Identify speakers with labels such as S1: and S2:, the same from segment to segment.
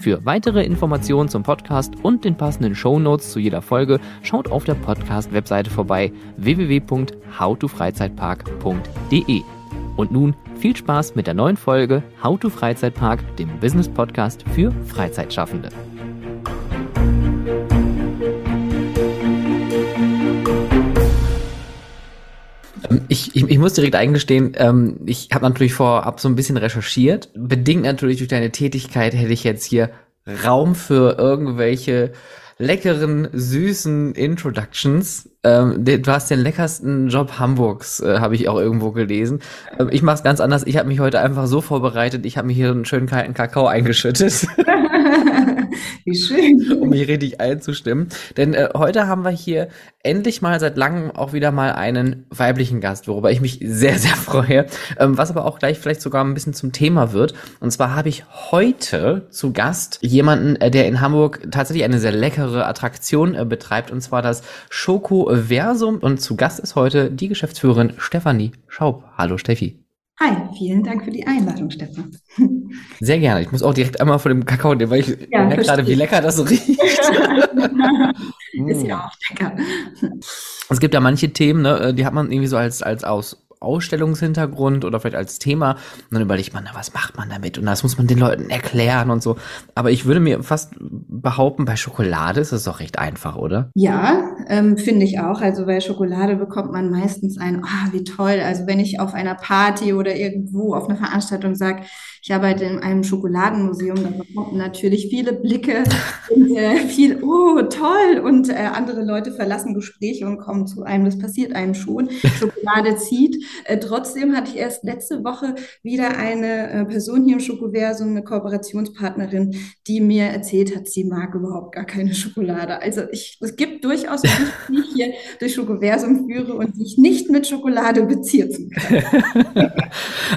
S1: Für weitere Informationen zum Podcast und den passenden Show Notes zu jeder Folge schaut auf der Podcast-Webseite vorbei www.howtofreizeitpark.de. Und nun viel Spaß mit der neuen Folge How to Freizeitpark, dem Business Podcast für Freizeitschaffende. Ich, ich, ich muss direkt eingestehen, ähm, ich habe natürlich vorab so ein bisschen recherchiert. Bedingt natürlich durch deine Tätigkeit hätte ich jetzt hier Raum für irgendwelche leckeren, süßen Introductions. Ähm, du hast den leckersten Job Hamburgs, äh, habe ich auch irgendwo gelesen. Ähm, ich mache es ganz anders. Ich habe mich heute einfach so vorbereitet. Ich habe mir hier einen schönen kalten Kakao eingeschüttet. Wie schön. Um mich richtig einzustimmen. Denn äh, heute haben wir hier endlich mal seit langem auch wieder mal einen weiblichen Gast, worüber ich mich sehr, sehr freue. Ähm, was aber auch gleich vielleicht sogar ein bisschen zum Thema wird. Und zwar habe ich heute zu Gast jemanden, äh, der in Hamburg tatsächlich eine sehr leckere Attraktion äh, betreibt. Und zwar das Schokoversum. Und zu Gast ist heute die Geschäftsführerin Stefanie Schaub. Hallo Steffi.
S2: Hi, vielen Dank für die Einladung, Stefan.
S1: Sehr gerne. Ich muss auch direkt einmal von dem Kakao nehmen, weil ich ja, merke gerade, wie lecker das so riecht. Ist ja auch lecker. Es gibt ja manche Themen, ne, die hat man irgendwie so als, als aus Ausstellungshintergrund oder vielleicht als Thema. Und dann überlegt man, na, was macht man damit? Und das muss man den Leuten erklären und so. Aber ich würde mir fast behaupten, bei Schokolade ist es doch recht einfach, oder?
S2: Ja, ähm, finde ich auch. Also bei Schokolade bekommt man meistens ein, ah, oh, wie toll. Also wenn ich auf einer Party oder irgendwo auf einer Veranstaltung sage, ich arbeite in einem Schokoladenmuseum, da bekommt man natürlich viele Blicke und äh, viel, oh, toll. Und äh, andere Leute verlassen Gespräche und kommen zu einem. Das passiert einem schon. Schokolade zieht. Äh, trotzdem hatte ich erst letzte Woche wieder eine äh, Person hier im Schokoversum, eine Kooperationspartnerin, die mir erzählt hat, sie mag überhaupt gar keine Schokolade. Also ich, es gibt durchaus Menschen, die ich hier durch Schokoversum führe und die ich nicht mit Schokolade beziehen kann.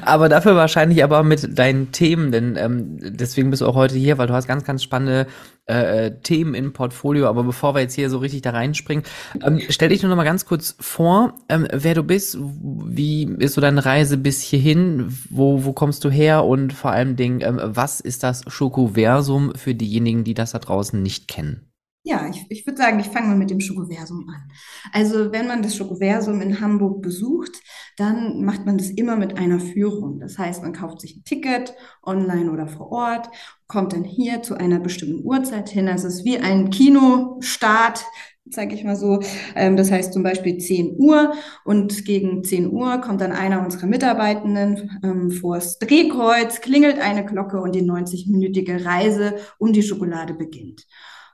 S1: aber dafür wahrscheinlich aber mit deinen Themen, denn ähm, deswegen bist du auch heute hier, weil du hast ganz, ganz spannende äh, Themen im Portfolio. Aber bevor wir jetzt hier so richtig da reinspringen, ähm, stell dich nur noch mal ganz kurz vor, ähm, wer du bist, wie ist so deine Reise bis hierhin, wo, wo kommst du her und vor allem Dingen, ähm, was ist das Schokoversum für diejenigen, die das da draußen nicht kennen?
S2: Ja, ich, ich würde sagen, ich fange mal mit dem Schokoversum an. Also wenn man das Schokoversum in Hamburg besucht, dann macht man das immer mit einer Führung. Das heißt, man kauft sich ein Ticket online oder vor Ort, kommt dann hier zu einer bestimmten Uhrzeit hin. Also es ist wie ein Kinostart, sage ich mal so. Ähm, das heißt zum Beispiel 10 Uhr und gegen 10 Uhr kommt dann einer unserer Mitarbeitenden ähm, vors Drehkreuz, klingelt eine Glocke und die 90-minütige Reise um die Schokolade beginnt.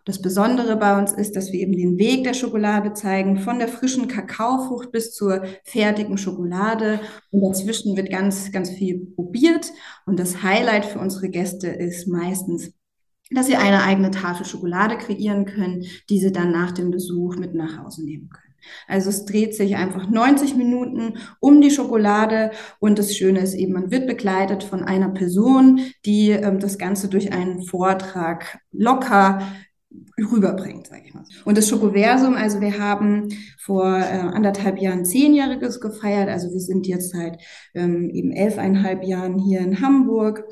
S2: Das Besondere bei uns ist, dass wir eben den Weg der Schokolade zeigen, von der frischen Kakaofrucht bis zur fertigen Schokolade. Und dazwischen wird ganz, ganz viel probiert. Und das Highlight für unsere Gäste ist meistens, dass sie eine eigene Tafel Schokolade kreieren können, die sie dann nach dem Besuch mit nach Hause nehmen können. Also es dreht sich einfach 90 Minuten um die Schokolade und das Schöne ist eben, man wird begleitet von einer Person, die ähm, das Ganze durch einen Vortrag locker rüberbringt, sage ich mal. Und das Schokoversum, also wir haben vor äh, anderthalb Jahren zehnjähriges gefeiert, also wir sind jetzt seit ähm, eben elfeinhalb Jahren hier in Hamburg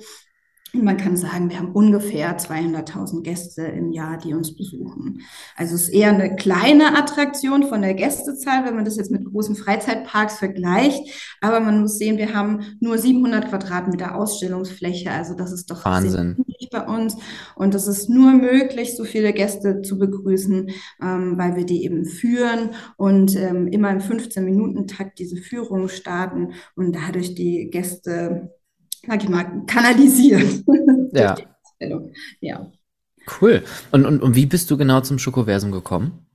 S2: man kann sagen, wir haben ungefähr 200.000 Gäste im Jahr, die uns besuchen. Also es ist eher eine kleine Attraktion von der Gästezahl, wenn man das jetzt mit großen Freizeitparks vergleicht. Aber man muss sehen, wir haben nur 700 Quadratmeter Ausstellungsfläche. Also das ist doch
S1: Wahnsinn
S2: bei uns. Und es ist nur möglich, so viele Gäste zu begrüßen, ähm, weil wir die eben führen und ähm, immer im 15-Minuten-Takt diese Führung starten und dadurch die Gäste sag ich mal, kanalisieren.
S1: Ja. ja. Cool. Und, und, und wie bist du genau zum Schokoversum gekommen?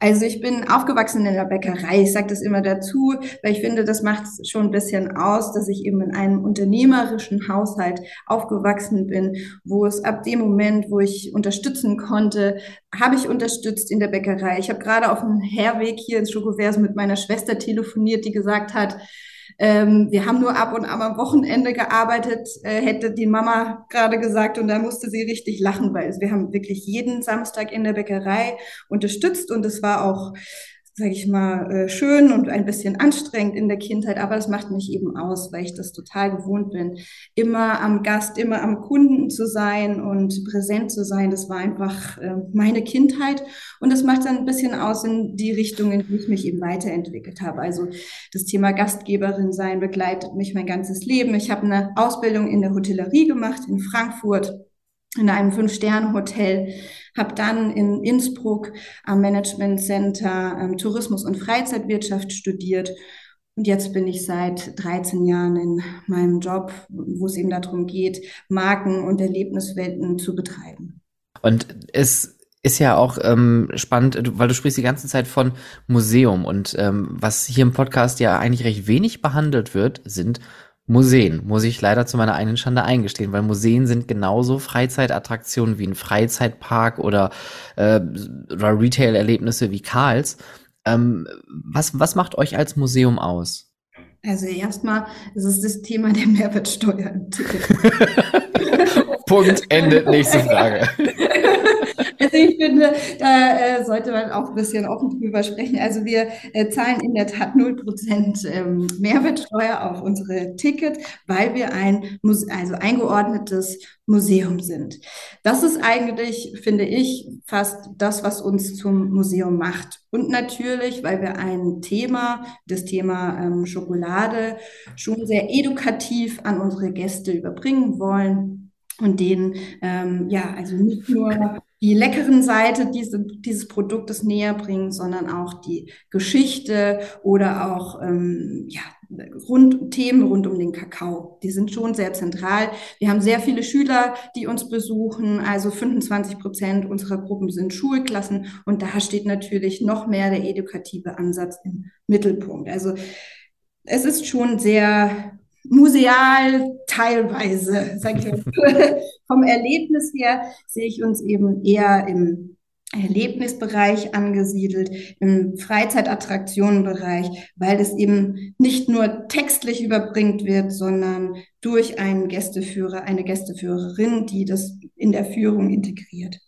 S2: Also ich bin aufgewachsen in der Bäckerei. Ich sage das immer dazu, weil ich finde, das macht es schon ein bisschen aus, dass ich eben in einem unternehmerischen Haushalt aufgewachsen bin, wo es ab dem Moment, wo ich unterstützen konnte, habe ich unterstützt in der Bäckerei. Ich habe gerade auf dem Herweg hier ins Schokoversum mit meiner Schwester telefoniert, die gesagt hat, ähm, wir haben nur ab und am Wochenende gearbeitet, äh, hätte die Mama gerade gesagt und da musste sie richtig lachen, weil wir haben wirklich jeden Samstag in der Bäckerei unterstützt und es war auch sage ich mal, äh, schön und ein bisschen anstrengend in der Kindheit, aber das macht mich eben aus, weil ich das total gewohnt bin, immer am Gast, immer am Kunden zu sein und präsent zu sein. Das war einfach äh, meine Kindheit und das macht dann ein bisschen aus in die Richtung, in die ich mich eben weiterentwickelt habe. Also das Thema Gastgeberin sein begleitet mich mein ganzes Leben. Ich habe eine Ausbildung in der Hotellerie gemacht in Frankfurt in einem Fünf-Sterne-Hotel, habe dann in Innsbruck am Management Center ähm, Tourismus und Freizeitwirtschaft studiert. Und jetzt bin ich seit 13 Jahren in meinem Job, wo es eben darum geht, Marken und Erlebniswelten zu betreiben.
S1: Und es ist ja auch ähm, spannend, weil du sprichst die ganze Zeit von Museum und ähm, was hier im Podcast ja eigentlich recht wenig behandelt wird, sind Museen, muss ich leider zu meiner eigenen Schande eingestehen, weil Museen sind genauso Freizeitattraktionen wie ein Freizeitpark oder, äh, oder Retail-Erlebnisse wie Karls. Ähm, was, was macht euch als Museum aus?
S2: Also erstmal ist es das Thema der Mehrwertsteuer.
S1: Punkt, Ende, nächste Frage.
S2: Also ich finde, da äh, sollte man auch ein bisschen offen drüber sprechen. Also wir äh, zahlen in der Tat 0% ähm, Mehrwertsteuer auf unsere Ticket, weil wir ein Muse also eingeordnetes Museum sind. Das ist eigentlich, finde ich, fast das, was uns zum Museum macht. Und natürlich, weil wir ein Thema, das Thema ähm, Schokolade, schon sehr edukativ an unsere Gäste überbringen wollen und denen ähm, ja also nicht nur die leckeren Seite diese, dieses Produktes näher bringen, sondern auch die Geschichte oder auch ähm, ja, rund, Themen rund um den Kakao. Die sind schon sehr zentral. Wir haben sehr viele Schüler, die uns besuchen. Also 25 Prozent unserer Gruppen sind Schulklassen. Und da steht natürlich noch mehr der edukative Ansatz im Mittelpunkt. Also es ist schon sehr museal teilweise, sage ich mal. Vom Erlebnis her sehe ich uns eben eher im Erlebnisbereich angesiedelt, im Freizeitattraktionenbereich, weil es eben nicht nur textlich überbringt wird, sondern durch einen Gästeführer, eine Gästeführerin, die das in der Führung integriert.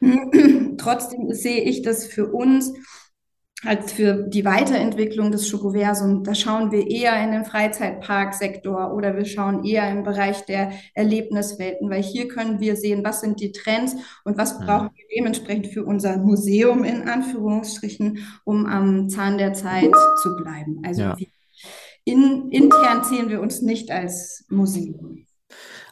S2: Trotzdem sehe ich das für uns als für die Weiterentwicklung des Schokoversum, da schauen wir eher in den Freizeitparksektor oder wir schauen eher im Bereich der Erlebniswelten, weil hier können wir sehen, was sind die Trends und was mhm. brauchen wir dementsprechend für unser Museum in Anführungsstrichen, um am Zahn der Zeit zu bleiben. Also ja. in, intern sehen wir uns nicht als Museum.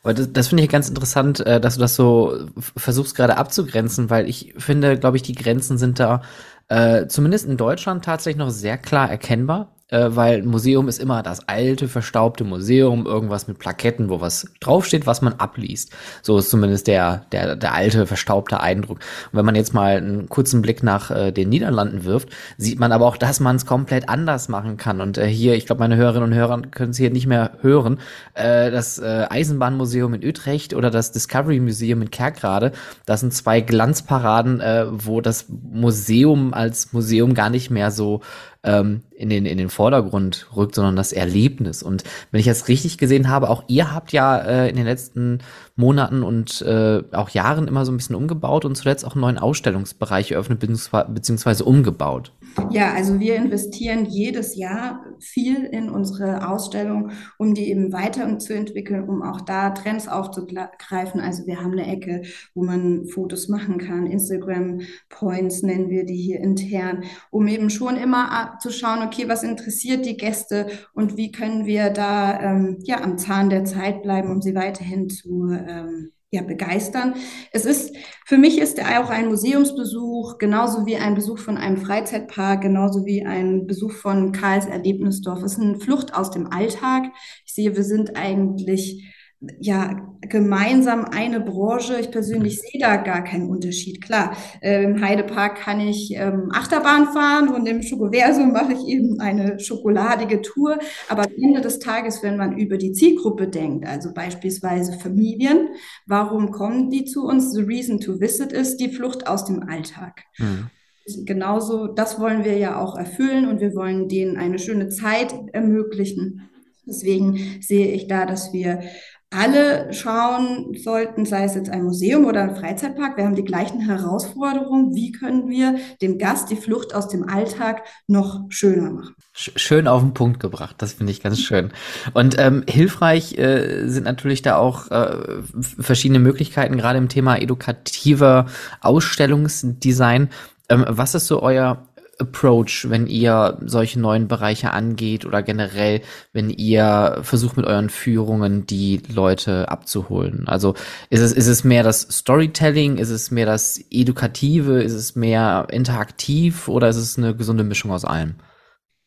S1: Aber das, das finde ich ganz interessant, äh, dass du das so versuchst gerade abzugrenzen, weil ich finde, glaube ich, die Grenzen sind da äh, zumindest in Deutschland tatsächlich noch sehr klar erkennbar äh, weil Museum ist immer das alte, verstaubte Museum, irgendwas mit Plaketten, wo was draufsteht, was man abliest. So ist zumindest der, der, der alte, verstaubte Eindruck. Und wenn man jetzt mal einen kurzen Blick nach äh, den Niederlanden wirft, sieht man aber auch, dass man es komplett anders machen kann. Und äh, hier, ich glaube, meine Hörerinnen und Hörer können es hier nicht mehr hören, äh, das äh, Eisenbahnmuseum in Utrecht oder das Discovery Museum in Kerkrade, das sind zwei Glanzparaden, äh, wo das Museum als Museum gar nicht mehr so ähm, in, den, in den Vordergrund rückt, sondern das Erlebnis. Und wenn ich das richtig gesehen habe, auch ihr habt ja äh, in den letzten Monaten und äh, auch Jahren immer so ein bisschen umgebaut und zuletzt auch einen neuen Ausstellungsbereich eröffnet bzw. umgebaut.
S2: Ja, also wir investieren jedes Jahr viel in unsere Ausstellung, um die eben weiterzuentwickeln, um auch da Trends aufzugreifen. Also wir haben eine Ecke, wo man Fotos machen kann, Instagram Points nennen wir die hier intern, um eben schon immer zu schauen, okay, was interessiert die Gäste und wie können wir da ähm, ja am Zahn der Zeit bleiben, um sie weiterhin zu ähm, ja, begeistern. Es ist, für mich ist auch ein Museumsbesuch genauso wie ein Besuch von einem Freizeitpark, genauso wie ein Besuch von Karls Erlebnisdorf. Es ist eine Flucht aus dem Alltag. Ich sehe, wir sind eigentlich ja, gemeinsam eine Branche. Ich persönlich sehe da gar keinen Unterschied. Klar, im Heidepark kann ich ähm, Achterbahn fahren und im Schokoversum mache ich eben eine schokoladige Tour. Aber am Ende des Tages, wenn man über die Zielgruppe denkt, also beispielsweise Familien, warum kommen die zu uns? The reason to visit ist die Flucht aus dem Alltag. Mhm. Genauso, das wollen wir ja auch erfüllen und wir wollen denen eine schöne Zeit ermöglichen. Deswegen sehe ich da, dass wir alle schauen sollten, sei es jetzt ein Museum oder ein Freizeitpark, wir haben die gleichen Herausforderungen. Wie können wir dem Gast die Flucht aus dem Alltag noch schöner machen?
S1: Schön auf den Punkt gebracht, das finde ich ganz schön. Und ähm, hilfreich äh, sind natürlich da auch äh, verschiedene Möglichkeiten, gerade im Thema edukativer Ausstellungsdesign. Ähm, was ist so euer Approach, wenn ihr solche neuen Bereiche angeht oder generell, wenn ihr versucht mit euren Führungen die Leute abzuholen? Also ist es, ist es mehr das Storytelling, ist es mehr das Edukative, ist es mehr interaktiv oder ist es eine gesunde Mischung aus allem?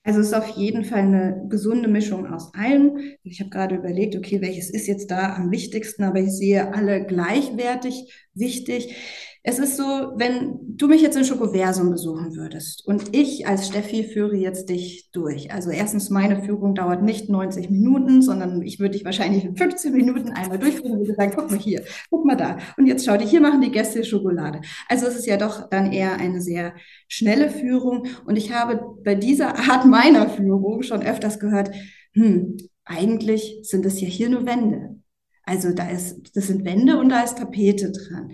S2: Also es ist auf jeden Fall eine gesunde Mischung aus allem. Ich habe gerade überlegt, okay, welches ist jetzt da am wichtigsten, aber ich sehe alle gleichwertig wichtig. Es ist so, wenn du mich jetzt in Schokoversum besuchen würdest und ich als Steffi führe jetzt dich durch. Also erstens, meine Führung dauert nicht 90 Minuten, sondern ich würde dich wahrscheinlich in 15 Minuten einmal durchführen und würde sagen, guck mal hier, guck mal da. Und jetzt schau dich, hier machen die Gäste Schokolade. Also es ist ja doch dann eher eine sehr schnelle Führung. Und ich habe bei dieser Art meiner Führung schon öfters gehört, hm, eigentlich sind es ja hier nur Wände. Also da ist, das sind Wände und da ist Tapete dran.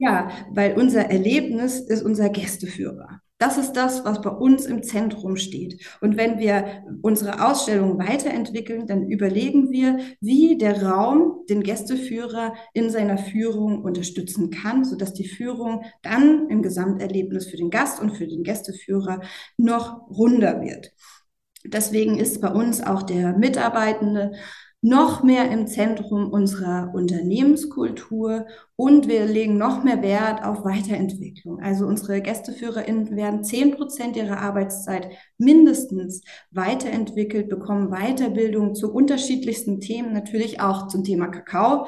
S2: Ja, weil unser Erlebnis ist unser Gästeführer. Das ist das, was bei uns im Zentrum steht. Und wenn wir unsere Ausstellung weiterentwickeln, dann überlegen wir, wie der Raum den Gästeführer in seiner Führung unterstützen kann, sodass die Führung dann im Gesamterlebnis für den Gast und für den Gästeführer noch runder wird. Deswegen ist bei uns auch der Mitarbeitende noch mehr im Zentrum unserer Unternehmenskultur und wir legen noch mehr Wert auf Weiterentwicklung. Also unsere GästeführerInnen werden zehn Prozent ihrer Arbeitszeit mindestens weiterentwickelt, bekommen Weiterbildung zu unterschiedlichsten Themen, natürlich auch zum Thema Kakao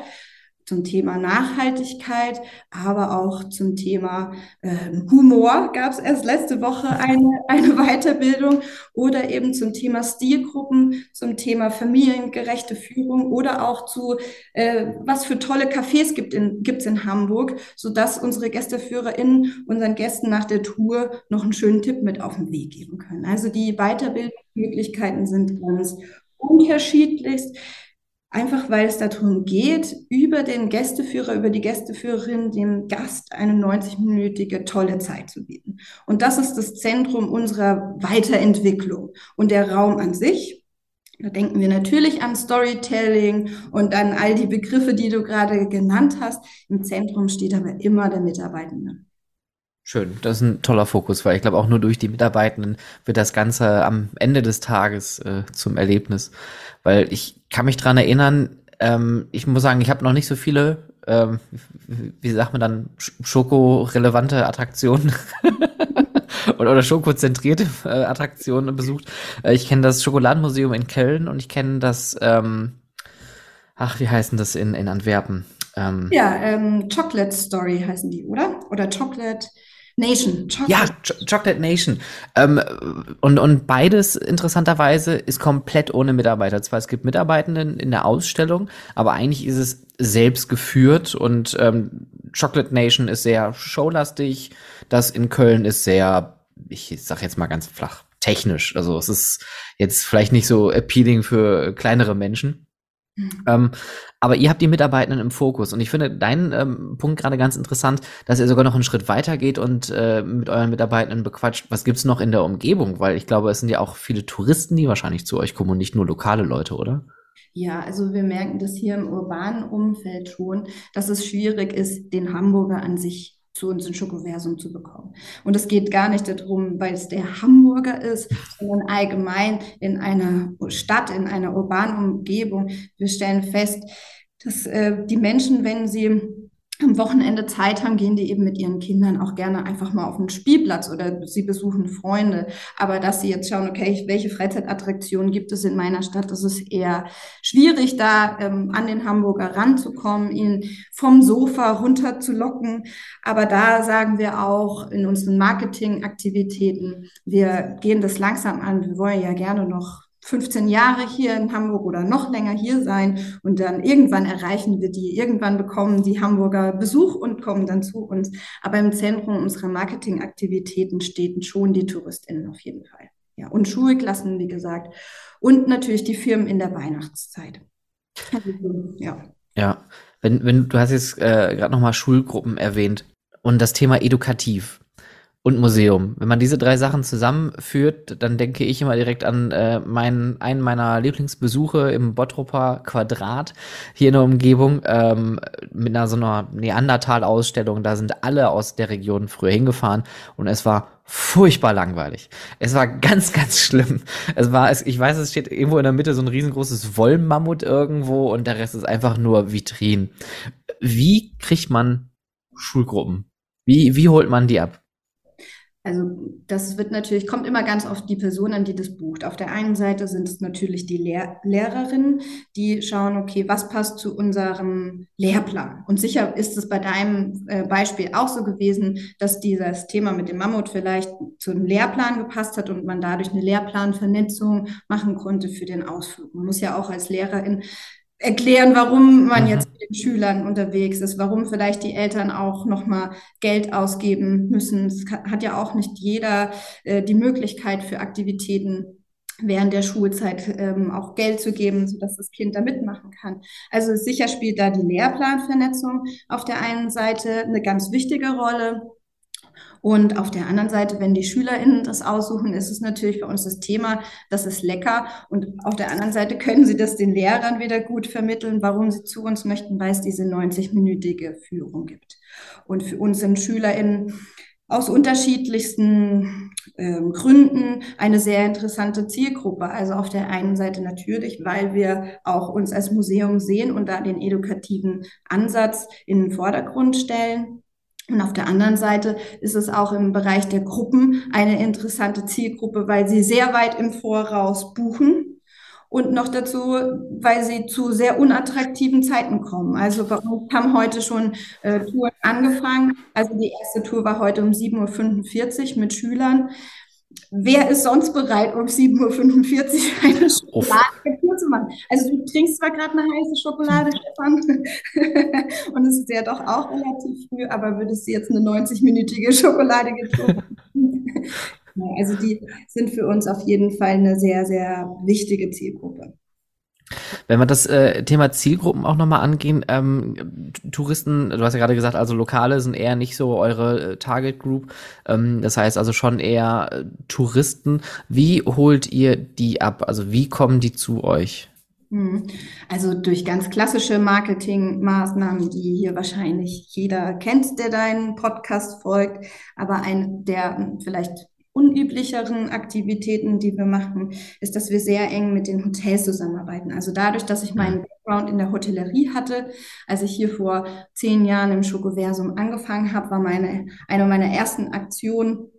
S2: zum Thema Nachhaltigkeit, aber auch zum Thema äh, Humor gab es erst letzte Woche eine, eine Weiterbildung oder eben zum Thema Stilgruppen, zum Thema familiengerechte Führung oder auch zu, äh, was für tolle Cafés gibt in, gibt's in Hamburg, sodass unsere GästeführerInnen unseren Gästen nach der Tour noch einen schönen Tipp mit auf den Weg geben können. Also die Weiterbildungsmöglichkeiten sind ganz unterschiedlichst. Einfach weil es darum geht, über den Gästeführer, über die Gästeführerin dem Gast eine 90-minütige tolle Zeit zu bieten. Und das ist das Zentrum unserer Weiterentwicklung. Und der Raum an sich, da denken wir natürlich an Storytelling und an all die Begriffe, die du gerade genannt hast. Im Zentrum steht aber immer der Mitarbeitende.
S1: Schön, das ist ein toller Fokus, weil ich glaube, auch nur durch die Mitarbeitenden wird das Ganze am Ende des Tages äh, zum Erlebnis. Weil ich kann mich dran erinnern, ähm, ich muss sagen, ich habe noch nicht so viele, ähm, wie sagt man dann, Schoko-relevante Attraktionen oder, Schoko-zentrierte äh, Attraktionen besucht. Äh, ich kenne das Schokoladenmuseum in Köln und ich kenne das, ähm, ach, wie heißen das in, in Antwerpen?
S2: Ähm, ja, ähm, Chocolate Story heißen die, oder? Oder Chocolate. Nation.
S1: Chocolate. Ja, Ch Chocolate Nation. Ähm, und, und beides interessanterweise ist komplett ohne Mitarbeiter. Zwar es gibt Mitarbeitenden in der Ausstellung, aber eigentlich ist es selbst geführt und ähm, Chocolate Nation ist sehr showlastig. Das in Köln ist sehr, ich sag jetzt mal ganz flach, technisch. Also es ist jetzt vielleicht nicht so appealing für kleinere Menschen. Mhm. Ähm, aber ihr habt die Mitarbeitenden im Fokus und ich finde deinen ähm, Punkt gerade ganz interessant, dass ihr sogar noch einen Schritt weiter geht und äh, mit euren Mitarbeitenden bequatscht, was gibt's noch in der Umgebung? Weil ich glaube, es sind ja auch viele Touristen, die wahrscheinlich zu euch kommen und nicht nur lokale Leute, oder?
S2: Ja, also wir merken das hier im urbanen Umfeld schon, dass es schwierig ist, den Hamburger an sich zu uns in Schokoversum zu bekommen. Und es geht gar nicht darum, weil es der Hamburger ist, sondern allgemein in einer Stadt, in einer urbanen Umgebung. Wir stellen fest, dass äh, die Menschen, wenn sie am Wochenende Zeit haben, gehen die eben mit ihren Kindern auch gerne einfach mal auf den Spielplatz oder sie besuchen Freunde. Aber dass sie jetzt schauen, okay, welche Freizeitattraktionen gibt es in meiner Stadt, das ist eher schwierig, da ähm, an den Hamburger ranzukommen, ihn vom Sofa runter zu locken. Aber da sagen wir auch in unseren Marketingaktivitäten, wir gehen das langsam an. Wir wollen ja gerne noch 15 Jahre hier in Hamburg oder noch länger hier sein und dann irgendwann erreichen wir die. Irgendwann bekommen die Hamburger Besuch und kommen dann zu uns. Aber im Zentrum unserer Marketingaktivitäten stehen schon die TouristInnen auf jeden Fall. Ja, und Schulklassen, wie gesagt. Und natürlich die Firmen in der Weihnachtszeit.
S1: ja. Ja, wenn, wenn du hast jetzt äh, gerade nochmal Schulgruppen erwähnt und das Thema edukativ und Museum. Wenn man diese drei Sachen zusammenführt, dann denke ich immer direkt an äh, meinen, einen meiner Lieblingsbesuche im Bottroper Quadrat hier in der Umgebung ähm, mit einer so einer Neandertal-Ausstellung. Da sind alle aus der Region früher hingefahren und es war furchtbar langweilig. Es war ganz, ganz schlimm. Es war, ich weiß, es steht irgendwo in der Mitte so ein riesengroßes Wollmammut irgendwo und der Rest ist einfach nur Vitrin. Wie kriegt man Schulgruppen? Wie, wie holt man die ab?
S2: Also das wird natürlich, kommt immer ganz auf die Person an, die das bucht. Auf der einen Seite sind es natürlich die Lehr Lehrerinnen, die schauen, okay, was passt zu unserem Lehrplan? Und sicher ist es bei deinem äh, Beispiel auch so gewesen, dass dieses Thema mit dem Mammut vielleicht zum Lehrplan gepasst hat und man dadurch eine Lehrplanvernetzung machen konnte für den Ausflug. Man muss ja auch als Lehrerin erklären, warum man mhm. jetzt mit den Schülern unterwegs ist, warum vielleicht die Eltern auch nochmal Geld ausgeben müssen. Es hat ja auch nicht jeder äh, die Möglichkeit für Aktivitäten während der Schulzeit ähm, auch Geld zu geben, sodass das Kind da mitmachen kann. Also sicher spielt da die Lehrplanvernetzung auf der einen Seite eine ganz wichtige Rolle. Und auf der anderen Seite, wenn die SchülerInnen das aussuchen, ist es natürlich für uns das Thema, das ist lecker. Und auf der anderen Seite können sie das den Lehrern wieder gut vermitteln, warum sie zu uns möchten, weil es diese 90-minütige Führung gibt. Und für uns sind SchülerInnen aus unterschiedlichsten ähm, Gründen eine sehr interessante Zielgruppe. Also auf der einen Seite natürlich, weil wir auch uns als Museum sehen und da den edukativen Ansatz in den Vordergrund stellen. Und auf der anderen Seite ist es auch im Bereich der Gruppen eine interessante Zielgruppe, weil sie sehr weit im Voraus buchen und noch dazu, weil sie zu sehr unattraktiven Zeiten kommen. Also bei uns haben heute schon äh, Touren angefangen. Also die erste Tour war heute um 7.45 Uhr mit Schülern. Wer ist sonst bereit, um 7.45 Uhr eine Schokolade zu machen? Also du trinkst zwar gerade eine heiße Schokolade, Stefan, und es ist ja doch auch relativ früh, aber würdest du jetzt eine 90-minütige Schokolade getrunken? also die sind für uns auf jeden Fall eine sehr, sehr wichtige Zielgruppe.
S1: Wenn wir das äh, Thema Zielgruppen auch nochmal angehen, ähm, Touristen, du hast ja gerade gesagt, also Lokale sind eher nicht so eure äh, Target Group. Ähm, das heißt also schon eher äh, Touristen. Wie holt ihr die ab? Also wie kommen die zu euch?
S2: Hm. Also durch ganz klassische Marketingmaßnahmen, die hier wahrscheinlich jeder kennt, der deinen Podcast folgt, aber ein der vielleicht unüblicheren Aktivitäten, die wir machen, ist, dass wir sehr eng mit den Hotels zusammenarbeiten. Also dadurch, dass ich meinen Background in der Hotellerie hatte, als ich hier vor zehn Jahren im Schokoversum angefangen habe, war meine, eine meiner ersten Aktionen,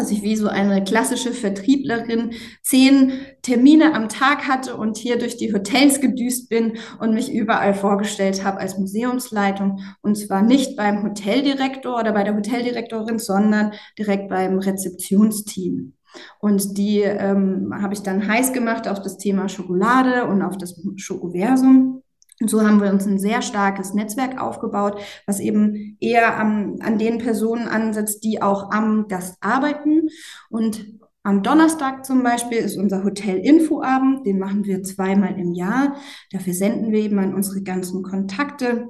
S2: dass ich wie so eine klassische Vertrieblerin zehn Termine am Tag hatte und hier durch die Hotels gedüst bin und mich überall vorgestellt habe als Museumsleitung. Und zwar nicht beim Hoteldirektor oder bei der Hoteldirektorin, sondern direkt beim Rezeptionsteam. Und die ähm, habe ich dann heiß gemacht auf das Thema Schokolade und auf das Schokoversum. Und so haben wir uns ein sehr starkes Netzwerk aufgebaut, was eben eher am, an den Personen ansetzt, die auch am Gast arbeiten. Und Am Donnerstag zum Beispiel ist unser Hotel-Info-Abend, den machen wir zweimal im Jahr. Dafür senden wir eben an unsere ganzen Kontakte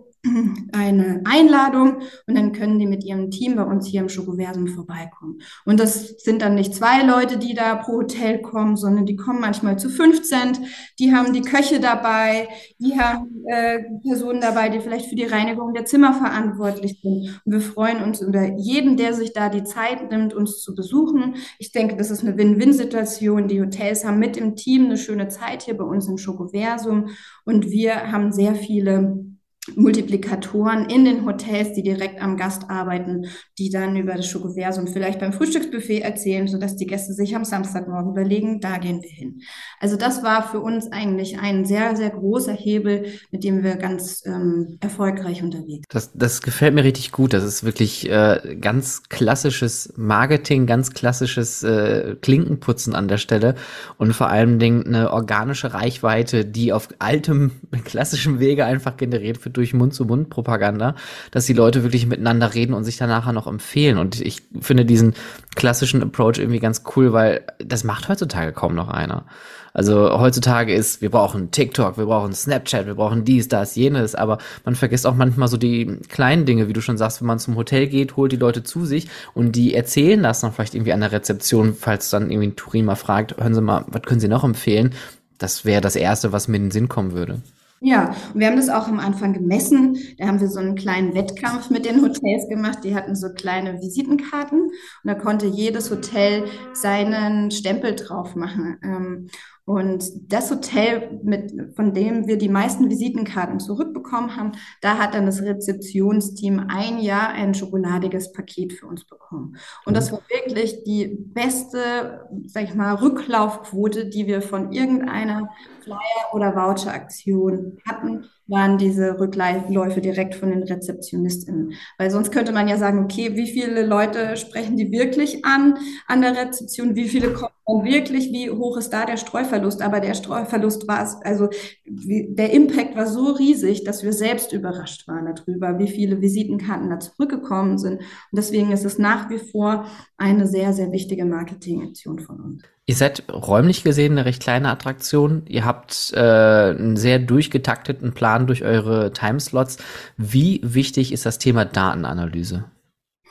S2: eine Einladung und dann können die mit ihrem Team bei uns hier im Schokoversum vorbeikommen. Und das sind dann nicht zwei Leute, die da pro Hotel kommen, sondern die kommen manchmal zu 15. Die haben die Köche dabei, die haben äh, Personen dabei, die vielleicht für die Reinigung der Zimmer verantwortlich sind. Und wir freuen uns über jeden, der sich da die Zeit nimmt, uns zu besuchen. Ich denke, das ist eine Win-Win-Situation. Die Hotels haben mit im Team eine schöne Zeit hier bei uns im Schokoversum und wir haben sehr viele Multiplikatoren in den Hotels, die direkt am Gast arbeiten, die dann über das Schokoversum vielleicht beim Frühstücksbuffet erzählen, sodass die Gäste sich am Samstagmorgen überlegen, da gehen wir hin. Also das war für uns eigentlich ein sehr, sehr großer Hebel, mit dem wir ganz ähm, erfolgreich unterwegs
S1: das, das gefällt mir richtig gut. Das ist wirklich äh, ganz klassisches Marketing, ganz klassisches äh, Klinkenputzen an der Stelle und vor Dingen eine organische Reichweite, die auf altem, klassischem Wege einfach generiert wird durch Mund-zu-Mund-Propaganda, dass die Leute wirklich miteinander reden und sich dann noch empfehlen. Und ich finde diesen klassischen Approach irgendwie ganz cool, weil das macht heutzutage kaum noch einer. Also heutzutage ist, wir brauchen TikTok, wir brauchen Snapchat, wir brauchen dies, das, jenes, aber man vergisst auch manchmal so die kleinen Dinge, wie du schon sagst, wenn man zum Hotel geht, holt die Leute zu sich und die erzählen das dann vielleicht irgendwie an der Rezeption, falls dann irgendwie ein Tourin mal fragt, hören Sie mal, was können Sie noch empfehlen? Das wäre das Erste, was mir in den Sinn kommen würde.
S2: Ja, und wir haben das auch am Anfang gemessen. Da haben wir so einen kleinen Wettkampf mit den Hotels gemacht. Die hatten so kleine Visitenkarten und da konnte jedes Hotel seinen Stempel drauf machen. Und das Hotel, mit, von dem wir die meisten Visitenkarten zurückbekommen haben, da hat dann das Rezeptionsteam ein Jahr ein schokoladiges Paket für uns bekommen. Und das war wirklich die beste, sag ich mal, Rücklaufquote, die wir von irgendeiner Flyer- oder Voucher-Aktion hatten waren diese Rückläufe direkt von den RezeptionistInnen. Weil sonst könnte man ja sagen, okay, wie viele Leute sprechen die wirklich an, an der Rezeption? Wie viele kommen dann wirklich? Wie hoch ist da der Streuverlust? Aber der Streuverlust war es, also der Impact war so riesig, dass wir selbst überrascht waren darüber, wie viele Visitenkarten da zurückgekommen sind. Und deswegen ist es nach wie vor eine sehr, sehr wichtige Marketingaktion von uns.
S1: Ihr seid räumlich gesehen eine recht kleine Attraktion. Ihr habt äh, einen sehr durchgetakteten Plan durch eure Timeslots. Wie wichtig ist das Thema Datenanalyse?